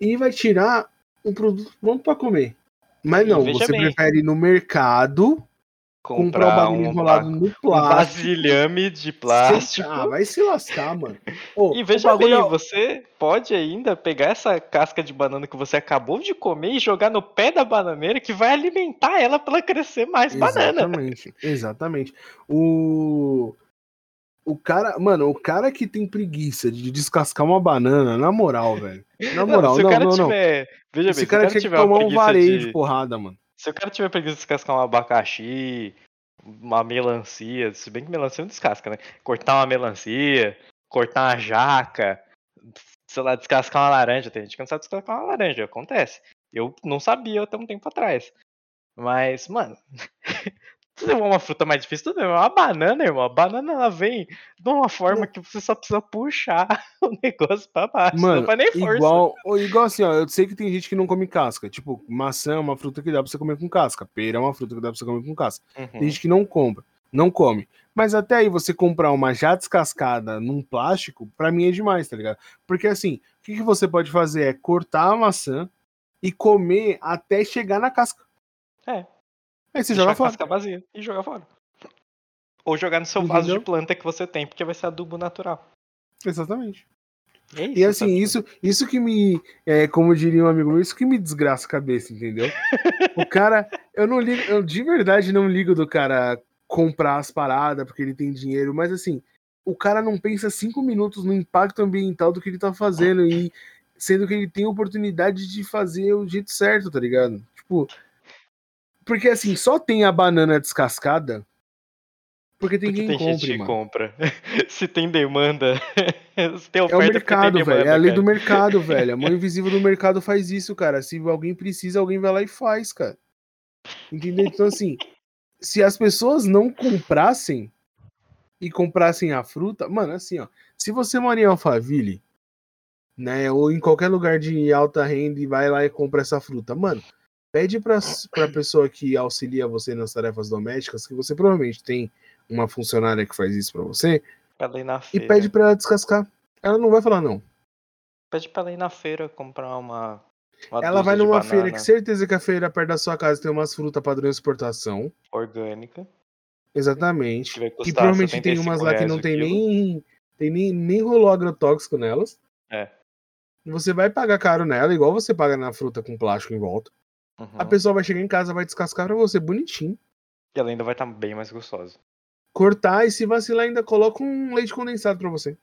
E vai tirar um produto pronto pra comer. Mas não, você bem. prefere ir no mercado comprar bagulho um, enrolado no um plástico. vasilhame de plástico. Ah, vai se lascar, mano. Ô, E veja bagulho bem, é- você pode ainda pegar essa casca de banana que você acabou de comer e jogar no pé da bananeira que vai alimentar ela pra ela crescer mais banana. Exatamente, exatamente. O. O cara, mano, o cara que tem preguiça de descascar uma banana, na moral, velho. Na Não, moral, se não, o cara não, não. tiver. Veja Esse bem, cara se o cara tiver uma tomar um de... de porrada, mano. Se o cara tiver preguiça de descascar um abacaxi, uma melancia, se bem que melancia não descasca, né? Cortar uma melancia, cortar uma jaca, sei lá, descascar uma laranja. Tem gente que não sabe descascar uma laranja, acontece. Eu não sabia até um tempo atrás. Mas, mano, se é uma fruta mais difícil, tudo mas Uma banana, irmão, a banana ela vem de uma forma que você só precisa puxar o negócio pra baixo. Mano, não faz nem força. igual, igual assim, ó, eu sei que tem gente que não come casca. Tipo, maçã é uma fruta que dá pra você comer com casca. Pera é uma fruta que dá pra você comer com casca. Uhum. Tem gente que não compra, não come. Mas até aí você comprar uma já descascada num plástico, pra mim é demais, tá ligado? Porque assim, o que, que você pode fazer é cortar a maçã e comer até chegar na casca. É. Aí você joga fora. vazia e jogar fora. Ou jogar no seu vaso Entendeu? de planta que você tem, porque vai ser adubo natural. Exatamente. E, é E assim, isso, isso que me, é, como diria um amigo meu, isso que me desgraça a cabeça, entendeu? O cara, eu não ligo, eu de verdade não ligo do cara comprar as paradas porque ele tem dinheiro, mas assim, o cara não pensa cinco minutos no impacto ambiental do que ele tá fazendo e sendo que ele tem oportunidade de fazer o jeito certo, tá ligado? Tipo, porque assim, só tem a banana descascada porque tem Porque quem tem gente compre, que mano. compra. Se tem demanda. Se tem É oferta, o porque tem mercado, demanda, velho. É a lei cara. do mercado, velho. A mão invisível do mercado faz isso, cara. Se alguém precisa, alguém vai lá e faz, cara. Entendeu? Então, assim, se as pessoas não comprassem e comprassem a fruta, mano, assim, ó. Se você mora em Alphaville, né, ou em qualquer lugar de alta renda e vai lá e compra essa fruta, mano, pede pra, pra pessoa que auxilia você nas tarefas domésticas, que você provavelmente tem uma funcionária que faz isso pra você, Pra ela ir na e pede pra ela descascar. Ela não vai falar não. Pede pra ela ir na feira comprar uma. uma Ela vai numa feira, que certeza que a feira perto da sua casa tem umas frutas padrão exportação. orgânica. Exatamente. Que provavelmente tem 75 umas lá que não tem quilo. nem, tem nem, nem rolou agrotóxico nelas. É. Você vai pagar caro nela, igual você paga na fruta com plástico em volta. Uhum. A pessoa vai chegar em casa, vai descascar pra você bonitinho. E ela ainda vai estar bem mais gostosa. Cortar e se vacilar ainda coloca um leite condensado pra você.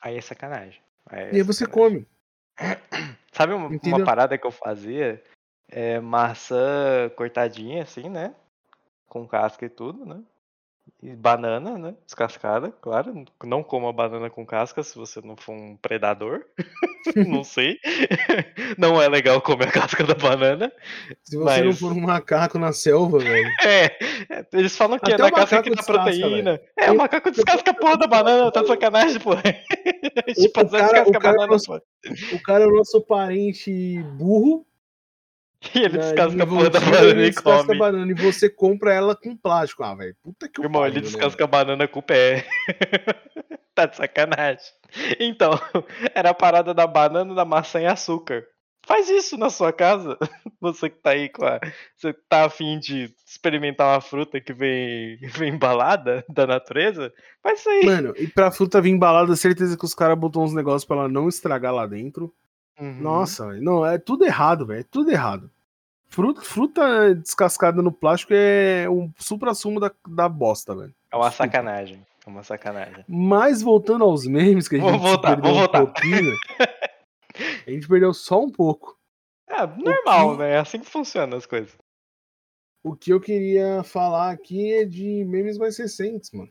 Aí é sacanagem. Aí é e aí você sacanagem. come. Sabe uma, uma parada que eu fazia? É maçã cortadinha, assim, né? Com casca e tudo, né? E banana, né? Descascada, claro. Não coma banana com casca se você não for um predador. não sei. não é legal comer a casca da banana. Se você não Mas- for um macaco na selva, velho. É, eles falam que é Até na o casca que dá proteína. É, o macaco descasca a porra da banana, tá de sacanagem, pô. tipo, o cara- o cara banana, não- pô. O cara é o nosso parente burro. E ele né, descasca a porra da banana ele e descasca a come. banana e você compra ela com plástico. Ah, velho. Puta que o Irmão, ele descasca a banana com o pé. tá de sacanagem. Então, era a parada da banana, da maçã e açúcar. Faz isso na sua casa. Você que tá aí com a. Você que tá afim de experimentar uma fruta que vem, vem embalada da natureza? Faz isso aí. Mano, e pra fruta vir embalada, certeza que os caras botou uns negócios pra ela não estragar lá dentro. Uhum. Nossa, velho. Não, é tudo errado, velho. É tudo errado. Fruta, fruta descascada no plástico é o supra-sumo da, da bosta, velho. É uma sacanagem. É uma sacanagem. Mas voltando aos memes, que a gente Vamos voltar, perdeu um voltar. pouquinho. A gente perdeu só um pouco. É normal, que- né? É assim que funcionam as coisas. O que eu queria falar aqui é de memes mais recentes, mano.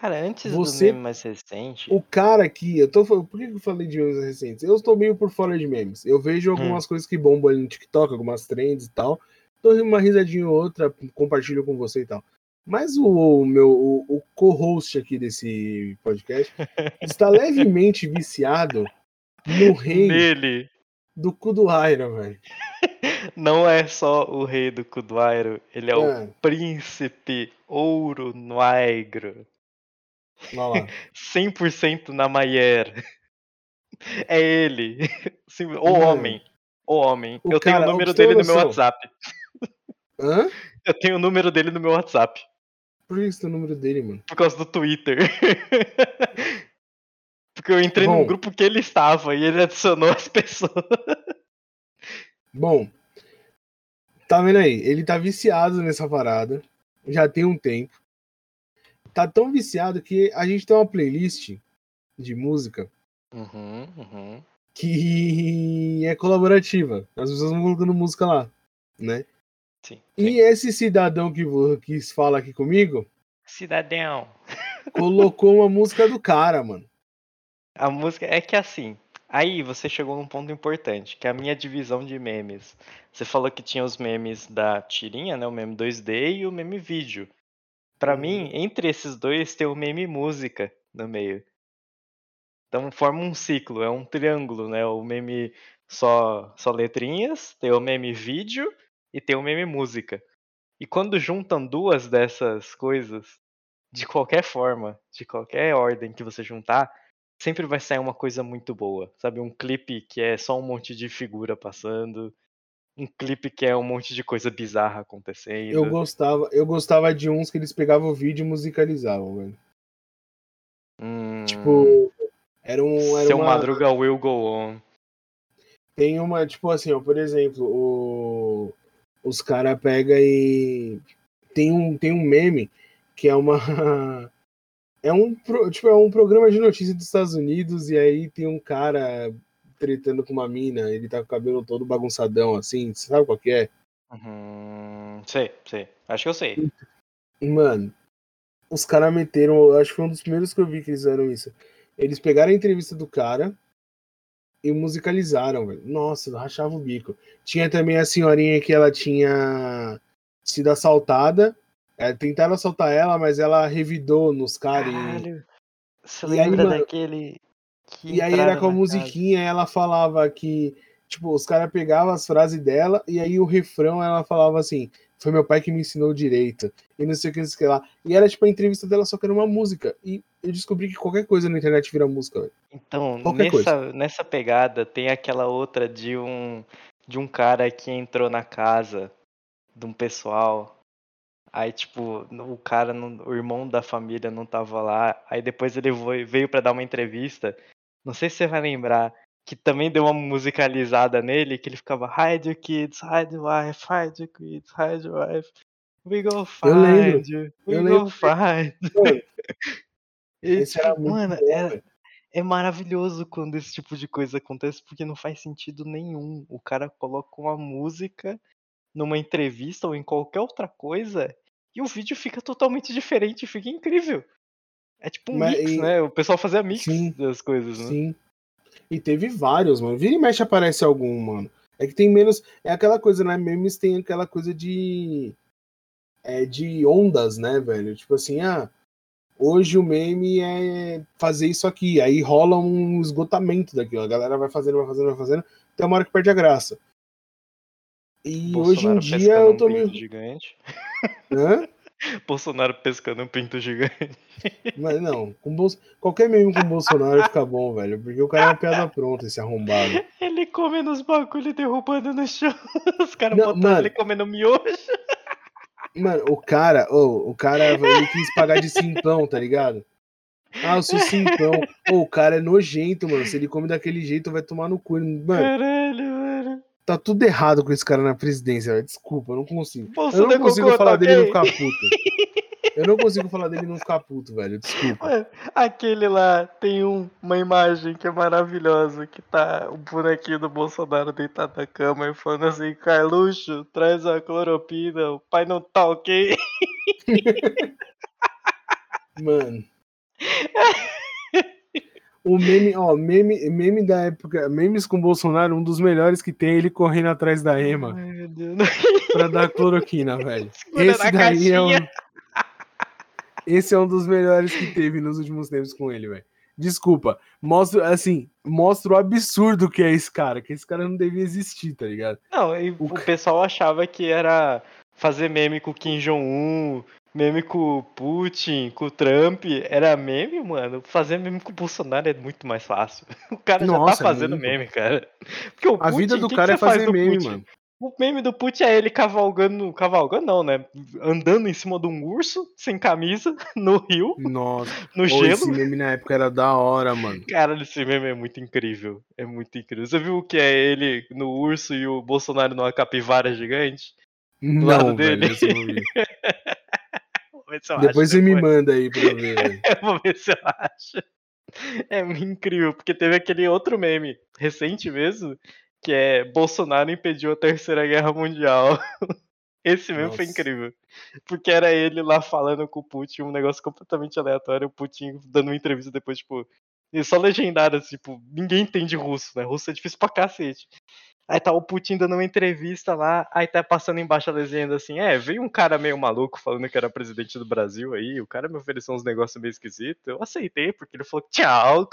Cara, antes Você- do meme mais recente. O cara aqui, eu tô falando, por que eu falei de memes recentes? Eu estou meio por fora de memes. Eu vejo Hum. algumas coisas que bombam ali no TikTok, algumas trends e tal. Dou uma risadinha ou outra, compartilho com você e tal. Mas o meu o, o co-host aqui desse podcast está levemente viciado no rei Nele do Iron, velho. não é só o rei do Kuduairo, ele é o É, príncipe ouro negro. Olha lá. 100% na Maier. É ele. Sim, o Mano, homem. O homem. o Eu tenho cara, o número dele no meu. WhatsApp. Hã? Eu tenho o número dele no meu WhatsApp. Por que você tem o número dele, mano? Por causa do Twitter. Porque eu entrei Bom. num grupo que ele estava e ele adicionou as pessoas. Bom, tá vendo aí? Ele tá viciado nessa parada. Já tem um tempo. Tá tão viciado que a gente tem uma playlist de música Uhum, uhum. que é colaborativa. As pessoas vão colocando música lá, né? Sim. E esse cidadão que, vo- que fala aqui comigo Cidadão. colocou uma música do cara, mano. A música é que assim. Aí você chegou num ponto importante, que é a minha divisão de memes. Você falou que tinha os memes da tirinha, né? O meme 2D e o meme vídeo. Uhum. mim, entre esses dois tem o meme música no meio. Então forma um ciclo, é um triângulo, né? O meme só só letrinhas, tem o meme vídeo e tem o meme música. E quando juntam duas dessas coisas, de qualquer forma, de qualquer ordem que você juntar, sempre vai sair uma coisa muito boa. Sabe, um clipe que é só um monte de figura passando, um clipe que é um monte de coisa bizarra acontecendo. Eu gostava, eu gostava de uns que eles pegavam o vídeo e musicalizavam, velho. Hum, Tipo, era um. Era Seu uma, Madruga will go on. Tem uma, tipo assim, ó, por exemplo, o, os caras pegam e. Tem um, tem um meme que é uma. É um, pro- tipo, é um programa de notícia dos Estados Unidos e aí tem um cara tretando com uma mina, ele tá com o cabelo todo bagunçadão assim, você sabe qual que é? Uhum, sei, sei. Acho que eu sei. Mano, os caras meteram, acho que foi um dos primeiros que eu vi que eles fizeram isso. Eles pegaram a entrevista do cara e musicalizaram, velho. Nossa, rachava o bico. Tinha também a senhorinha que ela tinha sido assaltada. É, tentaram assaltar ela, mas ela revidou nos caras. E, Caralho, você E aí, lembra mano, daquele que e aí era com a musiquinha, ela falava que, tipo, os caras pegavam as frases dela e aí o refrão ela falava assim: Foi meu pai que me ensinou direito. E não sei o que, não sei o que lá. E era tipo a entrevista dela, só que era uma música. E eu descobri que qualquer coisa na internet vira música, velho. Então, Qualquer nessa, nessa pegada tem aquela outra de um de um cara que entrou na casa de um pessoal. Aí, tipo, o cara, o irmão da família não tava lá. Aí depois ele veio pra dar uma entrevista. Não sei se você vai lembrar, que também deu uma musicalizada nele, que ele ficava Hide your kids, hide your wife, hide your kids, hide your wife. We go find you, we go find. E, era tipo, mano, bom, era, velho. é maravilhoso quando esse tipo de coisa acontece porque não faz sentido nenhum. O cara coloca uma música numa entrevista ou em qualquer outra coisa e o vídeo fica totalmente diferente, fica incrível. É tipo um Mas mix, e- né? O pessoal fazia mix Sim, das coisas, né? Sim. E teve vários, mano. Vira e mexe aparece algum, mano. É que tem menos. É aquela coisa, né? Memes tem aquela coisa de. É de ondas, né, velho? Tipo assim, ah. Hoje o meme é fazer isso aqui. Aí rola um esgotamento daquilo. A galera vai fazendo, vai fazendo, vai fazendo. Tem uma hora que perde a graça. E hoje em Bolsonaro dia eu tô meio. gigante. Hã? Bolsonaro pescando um pinto gigante. Mas não, com Bolso... qualquer meme com Bolsonaro fica bom, velho. Porque o cara é uma piada pronta, esse arrombado. Ele comendo os bagulho derrubando no chão. Os caras botando mano. ele comendo miojo. Mano, o cara, ô, o cara, ele quis pagar de simpão, tá ligado? Ah, eu sou simpão. Ô, o cara é nojento, mano. Se ele come daquele jeito, vai tomar no cu. Mano, Caralho, mano. Tá tudo errado com esse cara na presidência, velho. Desculpa, eu não consigo. Eu não consigo cocô, falar tá dele e não ficar puto. Eu não consigo falar dele e não ficar puto, velho. Desculpa. Mano, aquele lá tem um- uma imagem que é maravilhosa, que tá o bonequinho do Bolsonaro deitado na cama e falando assim, Carluxo, traz a cloropina, o pai não tá ok. Mano. O meme, ó, meme, meme da época, memes com Bolsonaro, um dos melhores que tem, ele correndo atrás da Ema Ai, meu Deus. pra dar cloroquina, velho. Esse daí é um, esse é um dos melhores que teve nos últimos tempos com ele, velho. Desculpa, mostra assim, mostra o absurdo que é esse cara, que esse cara não devia existir, tá ligado? Não, e o pessoal achava que era fazer meme com o Kim Jong-un, meme com o Putin, com o Trump. Era meme, mano. Fazer meme com o Bolsonaro é muito mais fácil. O cara já Nossa, tá é fazendo meme, cara. Porque o A vida Putin, do que cara que é fazer do meme, Putin? mano. O meme do Put é ele cavalgando, cavalgando não, né? Andando em cima de um urso, sem camisa, no rio. Nossa. No gelo. esse meme na época era da hora, mano. Cara, esse meme é muito incrível. É muito incrível. Você viu o que é ele no urso e o Bolsonaro numa capivara gigante? Não, lado velho, dele. esse eu não vi. Vou ver se eu Depois acho você me depois. manda aí pra eu ver. Eu vou ver se eu acho. É incrível, porque teve aquele outro meme recente mesmo, que é Bolsonaro impediu a Terceira Guerra Mundial. Esse meme foi Nossa. incrível. Porque era ele lá falando com o Putin, um negócio completamente aleatório, o Putin dando uma entrevista depois, tipo, e só legendado, assim, tipo, ninguém entende russo, né? Russo é difícil pra cacete. Aí tá o Putin dando uma entrevista lá, aí tá passando embaixo a legenda assim, é, veio um cara meio maluco falando que era presidente do Brasil aí, o cara me ofereceu uns negócios meio esquisitos, eu aceitei, porque ele falou tchau.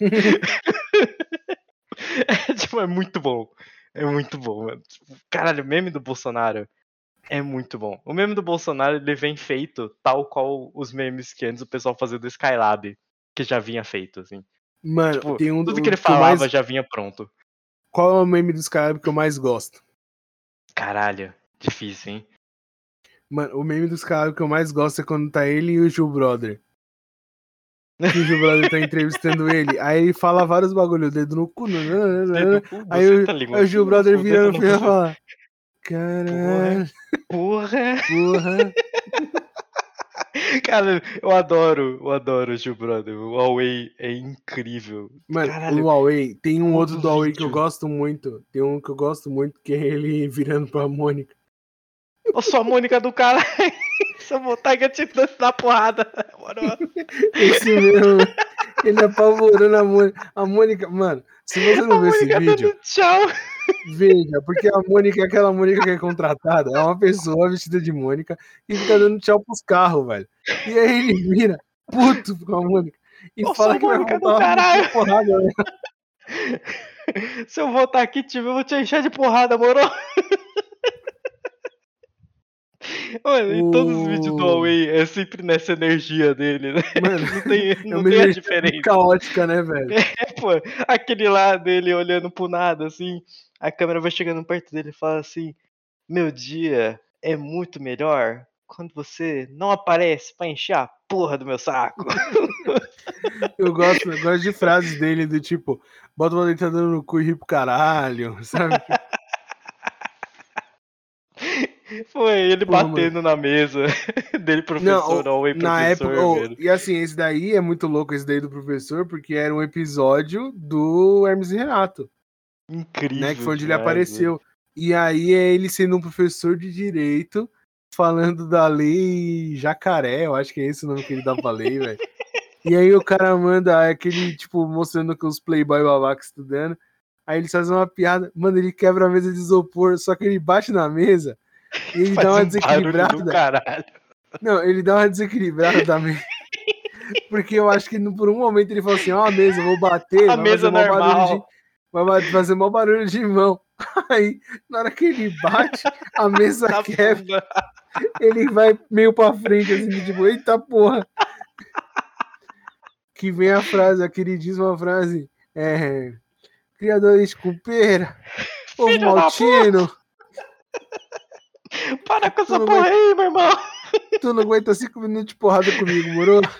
é, tipo, é muito bom. É muito bom, mano. Tipo, caralho, o meme do Bolsonaro é muito bom. O meme do Bolsonaro, ele vem feito tal qual os memes que antes o pessoal fazia do Skylab, que já vinha feito, assim. Mano, Tipo, tem um tudo do- que ele falava mais- já vinha pronto. Qual é o meme dos caras que eu mais gosto? Caralho, difícil, hein? Mano, o meme dos caras que eu mais gosto é quando tá ele e o Gil Brother. Que o Gil Brother tá entrevistando ele. Aí ele fala vários bagulho, dedo no cu. nananana. Dedo no cu, Aí, o, aí o Gil Brother vira dedo no no final e fala: Caralho, Porra! porra. Cara, eu adoro, eu adoro o Gil Brother. O Huawei é incrível. Mano, Caralho, o Huawei, tem um outro do Huawei que eu gosto muito. Tem um que eu gosto muito, que é ele virando pra Mônica. Eu sou a Mônica do cara. Que eu te dou na porrada. Moro. Esse mesmo, ele apavorando a Mônica. A Mônica, mano, se você A não viu esse vídeo, dando tchau. Veja, porque a Mônica é aquela Mônica que é contratada, é uma pessoa vestida de Mônica e fica dando tchau pros carros, velho. E aí ele vira puto com a Mônica e fala que vai Mônica do voltar uma caralho. porrada, velho. Se eu voltar aqui, tipo, eu vou te encher de porrada, moro? Mano, em todos os vídeos do Huawei é sempre nessa energia dele, né? Mano, Não tem, é não tem a diferença. caótica, né, velho? É, pô, aquele lá dele olhando pro nada, assim, a câmera vai chegando perto dele e fala assim: Meu dia é muito melhor quando você não aparece pra encher a porra do meu saco. Eu gosto, eu gosto de frases dele do tipo, bota uma dentadura no cu e ri pro caralho, sabe? Foi ele Pô, mano. batendo na mesa dele, professor, Não, ou Huawei Na professor. época, oh, e assim, esse daí é muito louco, esse daí do professor, porque era um episódio do Hermes e Renato, Incrível. né? Que foi onde ele apareceu. E aí é ele sendo um professor de direito, falando da lei jacaré, eu acho que é esse o nome que ele dá pra lei, velho. E aí o cara manda aquele, tipo, mostrando que os playboy babaca estudando. Aí eles fazem uma piada, mano, ele quebra a mesa de isopor, só que ele bate na mesa e ele Faz dá uma um desequilibrada. Não, ele dá uma desequilibrada também. Porque eu acho que por um momento ele falou assim: ó, a mesa, eu vou bater. A mesa normal. Vai fazer mó barulho de mão. Aí, na hora que ele bate, a mesa Tá quebra, funda. ele vai meio pra frente, assim, tipo, eita porra. Que vem a frase, a queridíssima frase: é. Ovo Filho da maltino, Para com essa porra bem. aí, meu irmão. tu não aguenta cinco minutos de porrada comigo, moro?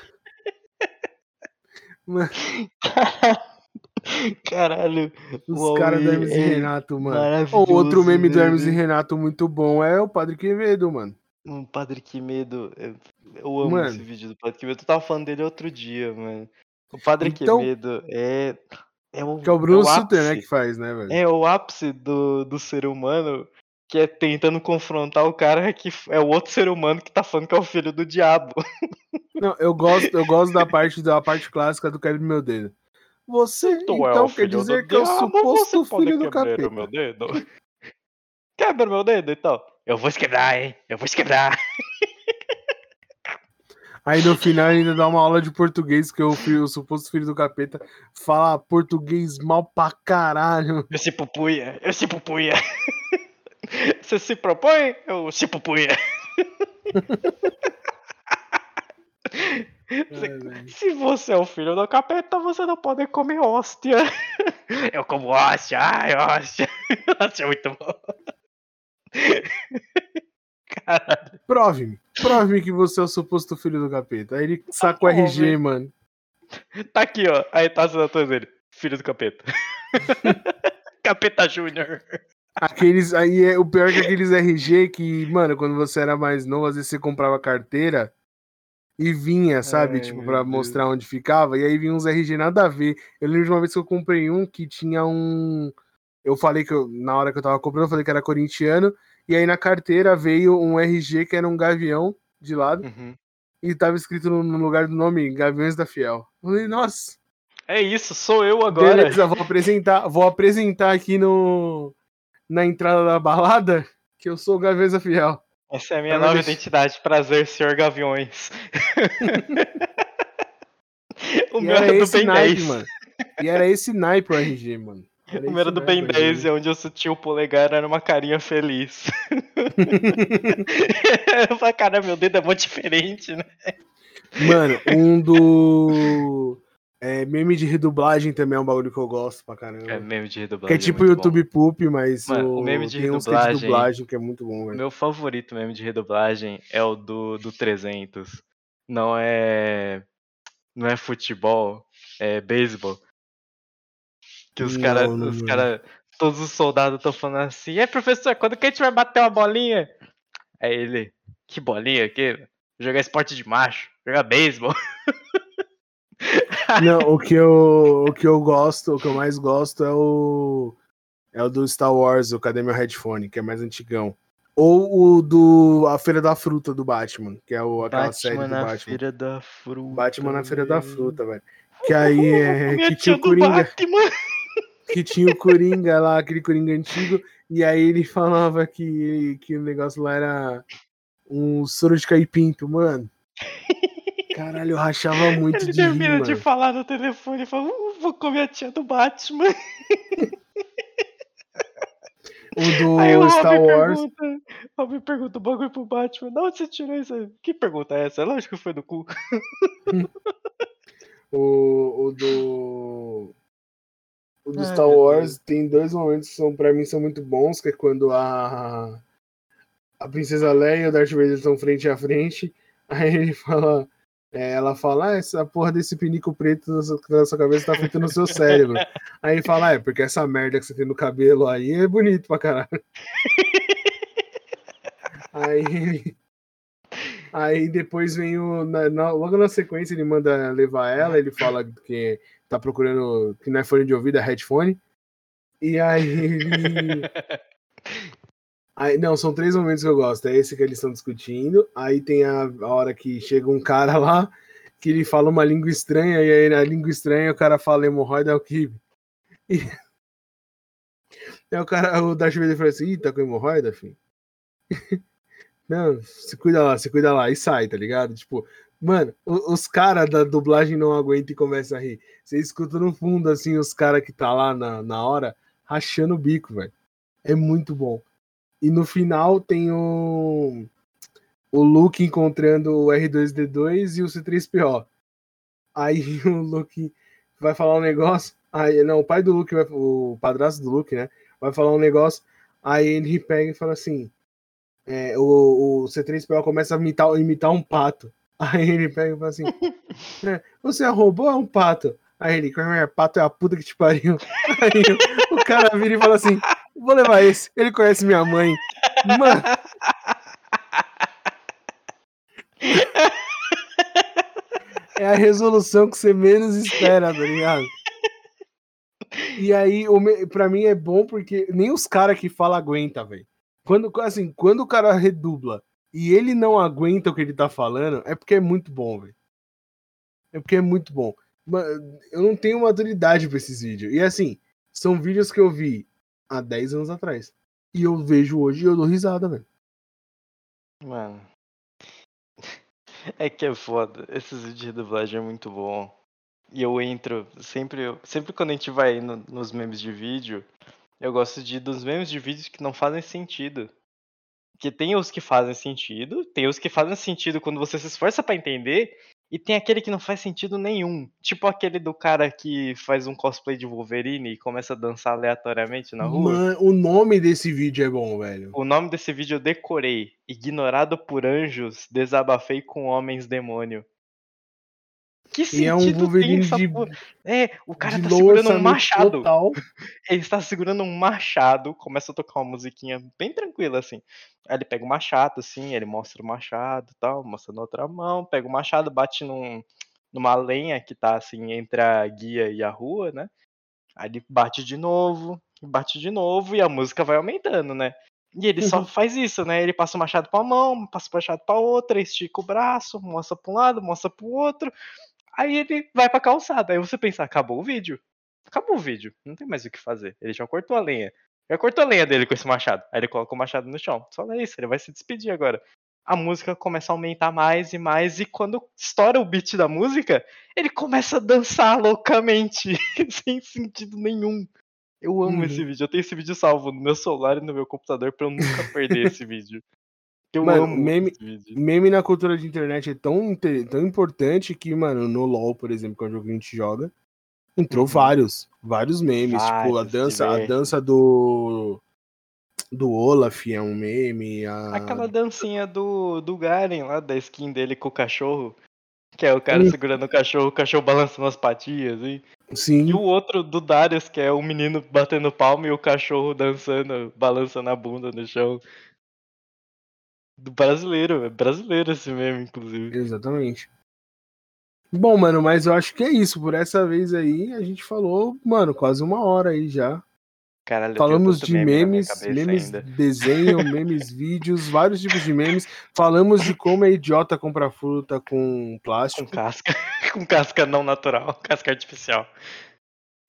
Mano, Caralho. Os caras do Hermes e é Renato, mano. Outro meme do Hermes e. Renato muito bom é o Padre Quevedo, mano. Um Padre Quemedo. Eu, amo Mano. esse vídeo do Padre Quemedo. Eu tava falando dele outro dia, mano. O Padre Então- Quemedo é. É o, Que é o Bruno é o Suter, né, ápice. que faz, né, velho? É o ápice do, do ser humano que é tentando confrontar o cara que é o outro ser humano que tá falando que é o filho do diabo. Não, eu gosto, eu gosto da parte da parte clássica do quebra meu dedo. Você, Tu é então, o quer dizer que é o suposto filho do capeta. meu dedo? Quebra meu dedo, então. Eu vou quebrar, hein? Eu vou quebrar. Aí no final ainda dá uma aula de português, que o, filho, o suposto filho do capeta fala português mal pra caralho. Eu se pupunha, eu se pupunha. Você se propõe, eu se pupunha. Ai. Se você é o filho do capeta, você não pode comer hóstia. Eu como hóstia, ai, hóstia. Hóstia é muito bom. Caralho. Prove-me. Prove-me que você é o suposto filho do capeta. Aí ele saca o RG, mano. Tá aqui, ó. Aí tá a assinatura dele. Filho do capeta. capeta Júnior. Aqueles, aí é o pior é que aqueles RG que, mano, quando você era mais novo, às vezes você comprava carteira e vinha, sabe? Ai, tipo, pra mostrar onde ficava. E aí vinha uns RG nada a ver. Eu lembro de uma vez que eu comprei um que tinha um. Eu falei que eu, na hora que eu tava comprando, eu falei que era corintiano. E aí na carteira veio um RG que era um gavião de lado. Uhum. E tava escrito no, no, lugar do nome Gaviões da Fiel. Eu falei, nossa. É isso, sou eu agora. Beleza, vou apresentar, vou apresentar aqui no na entrada da balada que eu sou o Gaviões da Fiel. Essa é a minha nova identidade. Prazer, senhor Gaviões. o e meu era, do Ben naipe, 10. Mano. E era esse naipe o RG, mano. Era o meu era do Ben 10, onde eu tinha o polegar, era uma carinha feliz. eu falei, cara, meu dedo é muito diferente, né? Mano, um do. É, meme de redublagem também é um bagulho que eu gosto pra caramba. É meme de redublagem. Que é tipo é YouTube Poop, mas Mano, o, o meme de redublagem, de dublagem que é muito bom, velho. Meu favorito meme de redublagem é o do, do 300. Não é. Não é futebol, é beisebol. Que os caras. Os cara, todos os soldados estão falando assim: é professor, quando que a gente vai bater uma bolinha? É ele. Que bolinha aqui? Jogar esporte de macho, jogar beisebol. Não, o que eu, o que eu gosto, o que eu mais gosto é o é o do Star Wars, o Cadê meu headphone, que é mais antigão. Ou o do A Feira da Fruta do Batman, que é o, aquela Batman série do na Batman. Feira da Fruta. Batman na Feira da Fruta, velho. Que aí é que tinha o Coringa. Que tinha o Coringa lá, aquele Coringa antigo, e aí ele falava que, que o negócio lá era um soro de caipinto, mano. Caralho, eu rachava muito Ele de termina de falar no telefone e fala, uh, vou comer a tia do Batman. O do Aí o Star Robin Wars. Pergunta, Robin pergunta o bagulho pro Batman. De onde você tirou isso? Que pergunta é essa? Lógico que foi do cu. o, o do. O do Ai, Star Wars tem dois momentos que são, pra mim são muito bons, que é quando a. A Princesa Leia e o Darth Vader estão frente a frente. Aí ele fala. É, ela fala, ah, essa porra desse pinico preto na sua cabeça tá feito no seu cérebro. aí fala, ah, é, porque essa merda que você tem no cabelo aí é bonito pra caralho. aí Aí depois vem o. Na, na, logo na sequência ele manda levar ela, ele fala que tá procurando. que não é fone de ouvido, é headphone. E aí ele. Aí, não, são três momentos que eu gosto. É esse que eles estão discutindo. Aí tem a, a, hora que chega um cara lá que ele fala uma língua estranha, e aí na língua estranha o cara fala hemorroida é o kibe. E... Aí o cara, o Darth Vader fala assim, Ih, tá com hemorroida, filho? Não, se cuida lá, se cuida lá, e sai, tá ligado? Tipo, mano, os, caras da dublagem não aguentam e começam a rir. Você escuta no fundo, assim, os caras que tá lá na, na hora, rachando o bico, velho. É muito bom. E no final tem o, o Luke encontrando o R2D2 e o C3PO. Aí o Luke vai falar um negócio. Aí, não, o pai do Luke, vai, o padrasto do Luke, né? Vai falar um negócio. Aí ele pega e fala assim: é, o, o C3PO começa a imitar, imitar um pato. Aí ele pega e fala assim: é, Você é robô ou é um pato? Aí ele, é, pato é a puta que te pariu. Aí o cara vira e fala assim: Vou levar esse. Ele conhece minha mãe. Mano. É a resolução que você menos espera, tá ligado? E aí, pra mim é bom porque nem os caras que falam aguenta, velho. Quando, assim, quando o cara redubla e ele não aguenta o que ele tá falando, é porque é muito bom, velho. É porque é muito bom. Eu não tenho maturidade pra esses vídeos. E assim, são vídeos que eu vi há 10 anos atrás. E eu vejo hoje e eu dou risada, velho. Mano. É que é foda. Esses vídeos de dublagem é muito bom. E eu entro, sempre, sempre quando a gente vai no, nos memes de vídeo, eu gosto de dos memes de vídeos que não fazem sentido. Que tem os que fazem sentido, tem os que fazem sentido quando você se esforça para entender, E tem aquele que não faz sentido nenhum. Tipo aquele do cara que faz um cosplay de Wolverine e começa a dançar aleatoriamente na rua. Mano, o nome desse vídeo é bom, velho. O nome desse vídeo eu decorei. Ignorado por anjos, desabafei com homens demônio. Que E é um sentido tem Wolverine essa de- porra? É, o cara tá segurando um machado. Total. Ele está segurando um machado, começa a tocar uma musiquinha bem tranquila, assim. Aí ele pega o machado, assim, ele mostra o machado e tal, mostra na outra mão, pega o machado, bate num, numa lenha que tá, assim, entre a guia e a rua, né? Aí ele bate de novo, bate de novo e a música vai aumentando, né? E ele só Uhum. faz isso, né? Ele passa o machado pra mão, passa o machado pra outra, estica o braço, mostra pra um lado, mostra pro outro. Aí ele vai pra calçada. Aí você pensa, acabou o vídeo. Acabou o vídeo. Não tem mais o que fazer. Ele já cortou a lenha. Já cortou a lenha dele com esse machado. Aí ele coloca o machado no chão. Só é isso, ele vai se despedir agora. A música começa a aumentar mais e mais. E quando estoura o beat da música, ele começa a dançar loucamente. sem sentido nenhum. Eu amo Uhum. esse vídeo. Eu tenho esse vídeo salvo no meu celular e no meu computador pra eu nunca perder esse vídeo. Eu Mano, amo meme-. Meme na cultura de internet é tão, tão importante que, mano, no LoL, por exemplo, que é um jogo que a gente joga, entrou Uhum. vários, vários memes. tipo, a Vários, dança, a dança do. Do Olaf é um meme. A... Aquela dancinha do, do Garen lá, da skin dele com o cachorro. Que é o cara segurando o cachorro, o cachorro balançando as patinhas, assim. Sim, E o outro do Darius, que é o menino batendo palma e o cachorro dançando, balançando a bunda no chão. Do brasileiro, é brasileiro esse meme, inclusive. exatamente. Bom, mano, mas eu acho que é isso. Por essa vez aí, a gente falou, mano, quase uma hora aí já. Caralho, Falamos de memes, memes ainda. desenho, memes vídeos, vários tipos de memes. Falamos de como é idiota comprar fruta com Com plástico. casca. com casca não natural, casca artificial.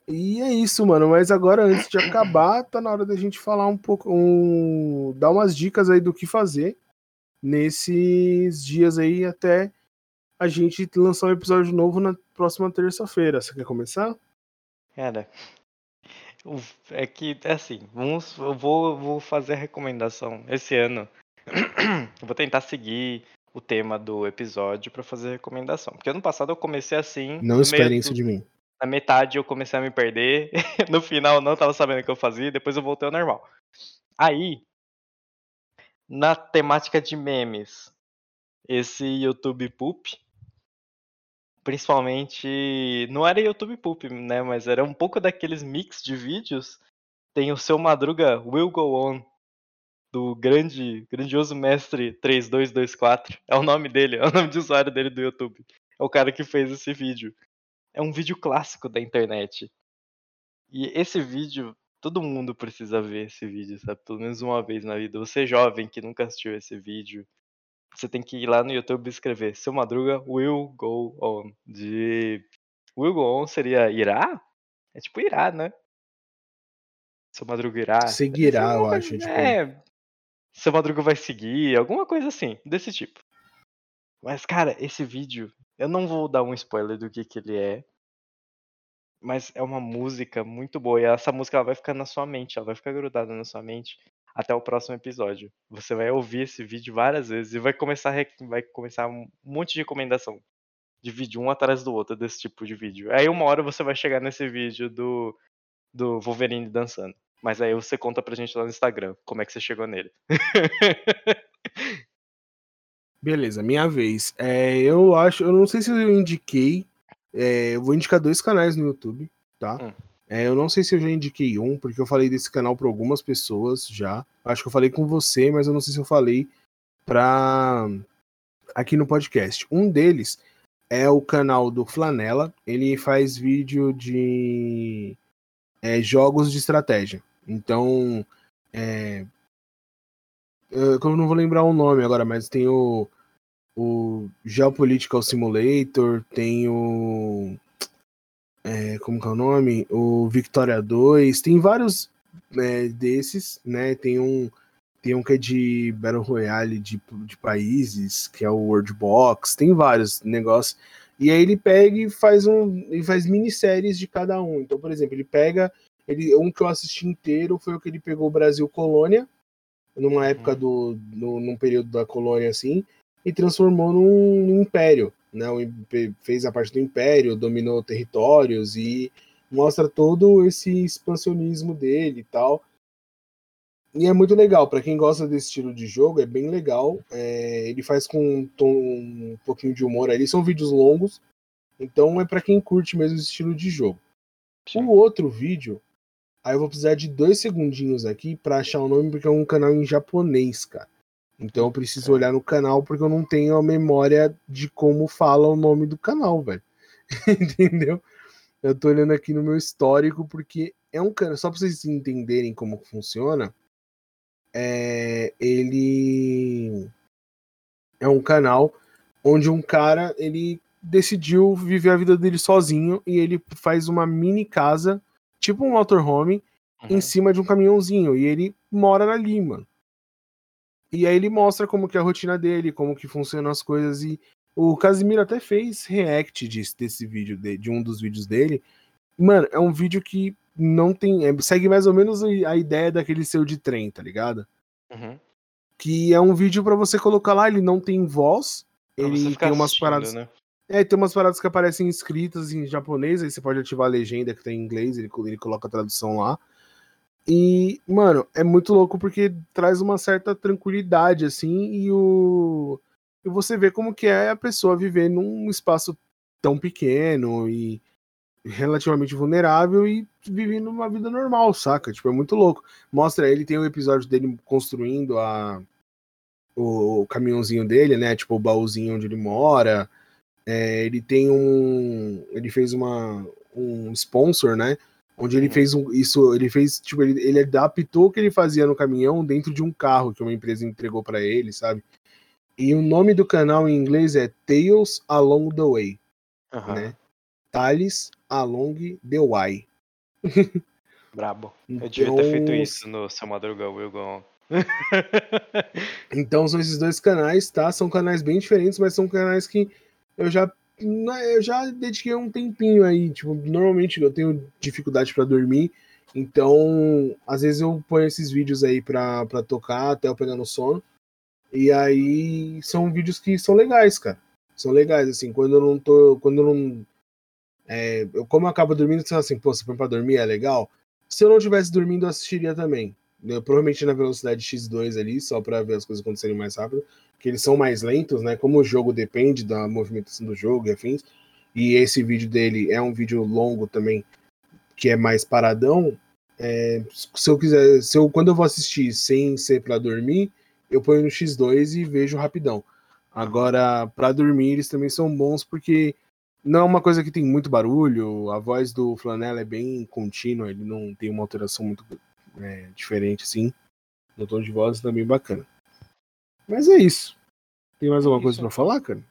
E é isso, mano. Mas agora, antes de acabar, tá na hora da gente falar um pouco, um... dar umas dicas aí do que fazer nesses dias aí até a gente lançar um episódio novo na próxima terça-feira. Você quer começar? Cara, é que, é assim, vamos, eu vou, vou fazer a recomendação esse ano. Eu vou tentar seguir o tema do episódio pra fazer recomendação. Porque ano passado eu comecei assim. Não esperem isso de mim. Na metade eu comecei a me perder. No final eu não tava sabendo o que eu fazia. Depois eu voltei ao normal. Aí, na temática de memes, esse YouTube Poop, principalmente, não era YouTube Poop, né, mas era um pouco daqueles mix de vídeos. Tem o seu Madruga Will Go On, do grande, grandioso mestre 3224. É o nome dele, é o nome de usuário dele do YouTube. É o cara que fez esse vídeo. É um vídeo clássico da internet. E esse vídeo, todo mundo precisa ver esse vídeo, sabe? Pelo menos uma vez na vida. Você jovem que nunca assistiu esse vídeo, você tem que ir lá no YouTube e escrever Seu Madruga Will Go On. De. Will Go On seria irá? É tipo irá, né? Seu Madruga irá. Seguirá, Alguma eu acho, tipo. É. Seu Madruga vai seguir, alguma coisa assim, desse tipo. Mas, cara, esse vídeo, eu não vou dar um spoiler do que, que ele é. Mas é uma música muito boa. E essa música ela vai ficar na sua mente, ela vai ficar grudada na sua mente até o próximo episódio. Você vai ouvir esse vídeo várias vezes e vai começar, vai começar um monte de recomendação de vídeo um atrás do outro desse tipo de vídeo. Aí uma hora você vai chegar nesse vídeo do, do Wolverine dançando. Mas aí você conta pra gente lá no Instagram como é que você chegou nele. Beleza, minha vez. É, eu acho, eu não sei se eu indiquei. É, eu vou indicar dois canais no YouTube, tá? Hum. É, eu não sei se eu já indiquei um, porque eu falei desse canal para algumas pessoas já. Acho que eu falei com você, mas eu não sei se eu falei pra aqui no podcast. Um deles é o canal do Flanela. Ele faz vídeo de é, jogos de estratégia. Então, é, eu eu não vou lembrar o nome agora, mas tem o, o Geopolitical Simulator, tem o. é, como que é o nome? O Victoria 2, tem vários é, desses, né? Tem um, tem um que é de Battle Royale de, de países, que é o World Box, tem vários negócios. E aí ele pega e faz um. Ele faz minisséries de cada um. Então, por exemplo, ele pega. Ele, um que eu assisti inteiro foi o que ele pegou o Brasil Colônia, numa época do. No, num período da colônia assim, e transformou num, num império. né? Fez a parte do Império, dominou territórios e mostra todo esse expansionismo dele e tal. E é muito legal, para quem gosta desse estilo de jogo, é bem legal. É, ele faz com um, tom, um pouquinho de humor ali, são vídeos longos, então é para quem curte mesmo esse estilo de jogo. O outro vídeo, aí eu vou precisar de dois segundinhos aqui para achar o nome, porque é um canal em japonês, cara. Então eu preciso é. olhar no canal porque eu não tenho a memória de como fala o nome do canal, velho. Entendeu? Eu tô olhando aqui no meu histórico porque é um canal, só pra vocês entenderem como funciona, é, ele é um canal onde um cara ele decidiu viver a vida dele sozinho e ele faz uma mini casa, tipo um motorhome, uhum. em cima de um caminhãozinho e ele mora ali, mano. E aí ele mostra como que é a rotina dele, como que funcionam as coisas e o Casimiro até fez react desse, desse vídeo, de, de um dos vídeos dele. Mano, é um vídeo que não tem. É, segue mais ou menos a ideia daquele seu de trem, tá ligado? Uhum. Que é um vídeo para você colocar lá, ele não tem voz. Pra ele tem umas paradas. Né? É, tem umas paradas que aparecem escritas em japonês, aí você pode ativar a legenda que tem em inglês, ele, ele coloca a tradução lá. E, mano, é muito louco porque traz uma certa tranquilidade, assim, e o. E você vê como que é a pessoa viver num espaço tão pequeno e relativamente vulnerável e vivendo uma vida normal, saca? Tipo, é muito louco. Mostra ele, tem o um episódio dele construindo a o, caminhãozinho dele, né? Tipo, o baúzinho onde ele mora. É, ele tem um. Ele fez uma, um sponsor, né? Onde ele uhum. fez um, isso, ele fez, tipo, ele, ele adaptou o que ele fazia no caminhão dentro de um carro que uma empresa entregou para ele, sabe? E o nome do canal em inglês é Tales Along the Way, uhum. né? Tales Along the Way. Brabo. Eu devia ter feito então, isso no seu Madruga Will Go então são esses dois canais, tá? São canais bem diferentes, mas são canais que eu já eu já dediquei um tempinho aí, tipo, normalmente eu tenho dificuldade para dormir, então às vezes eu ponho esses vídeos aí para tocar até eu pegar no sono. E aí são vídeos que são legais, cara. São legais assim, quando eu não tô, quando eu não é, eu, como eu acabo dormindo, assim, pô, se põe pra dormir é legal. Se eu não tivesse dormindo, eu assistiria também. Eu, provavelmente na velocidade X2 ali, só para ver as coisas acontecerem mais rápido que eles são mais lentos, né? Como o jogo depende da movimentação do jogo e afins, e esse vídeo dele é um vídeo longo também, que é mais paradão. É, se eu quiser, se eu, quando eu vou assistir sem ser para dormir, eu ponho no X2 e vejo rapidão. Agora, para dormir, eles também são bons porque não é uma coisa que tem muito barulho, a voz do Flanela é bem contínua, ele não tem uma alteração muito é, diferente assim. No tom de voz também bacana. Mas é isso. Tem mais alguma coisa para falar, cara?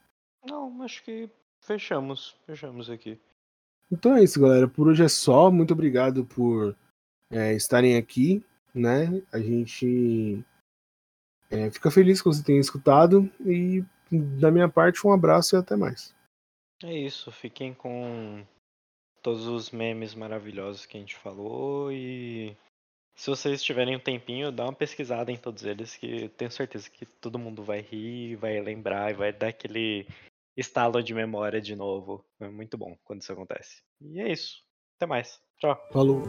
Não, acho que fechamos. Fechamos aqui. Então é isso, galera. Por hoje é só. Muito obrigado por é, estarem aqui, né? A gente é, fica feliz que você tenha escutado. E da minha parte, um abraço e até mais. É isso. Fiquem com todos os memes maravilhosos que a gente falou e se vocês tiverem um tempinho, dá uma pesquisada em todos eles, que tenho certeza que todo mundo vai rir, vai lembrar e vai dar aquele estalo de memória de novo. É muito bom quando isso acontece. E é isso. Até mais. Tchau. Falou.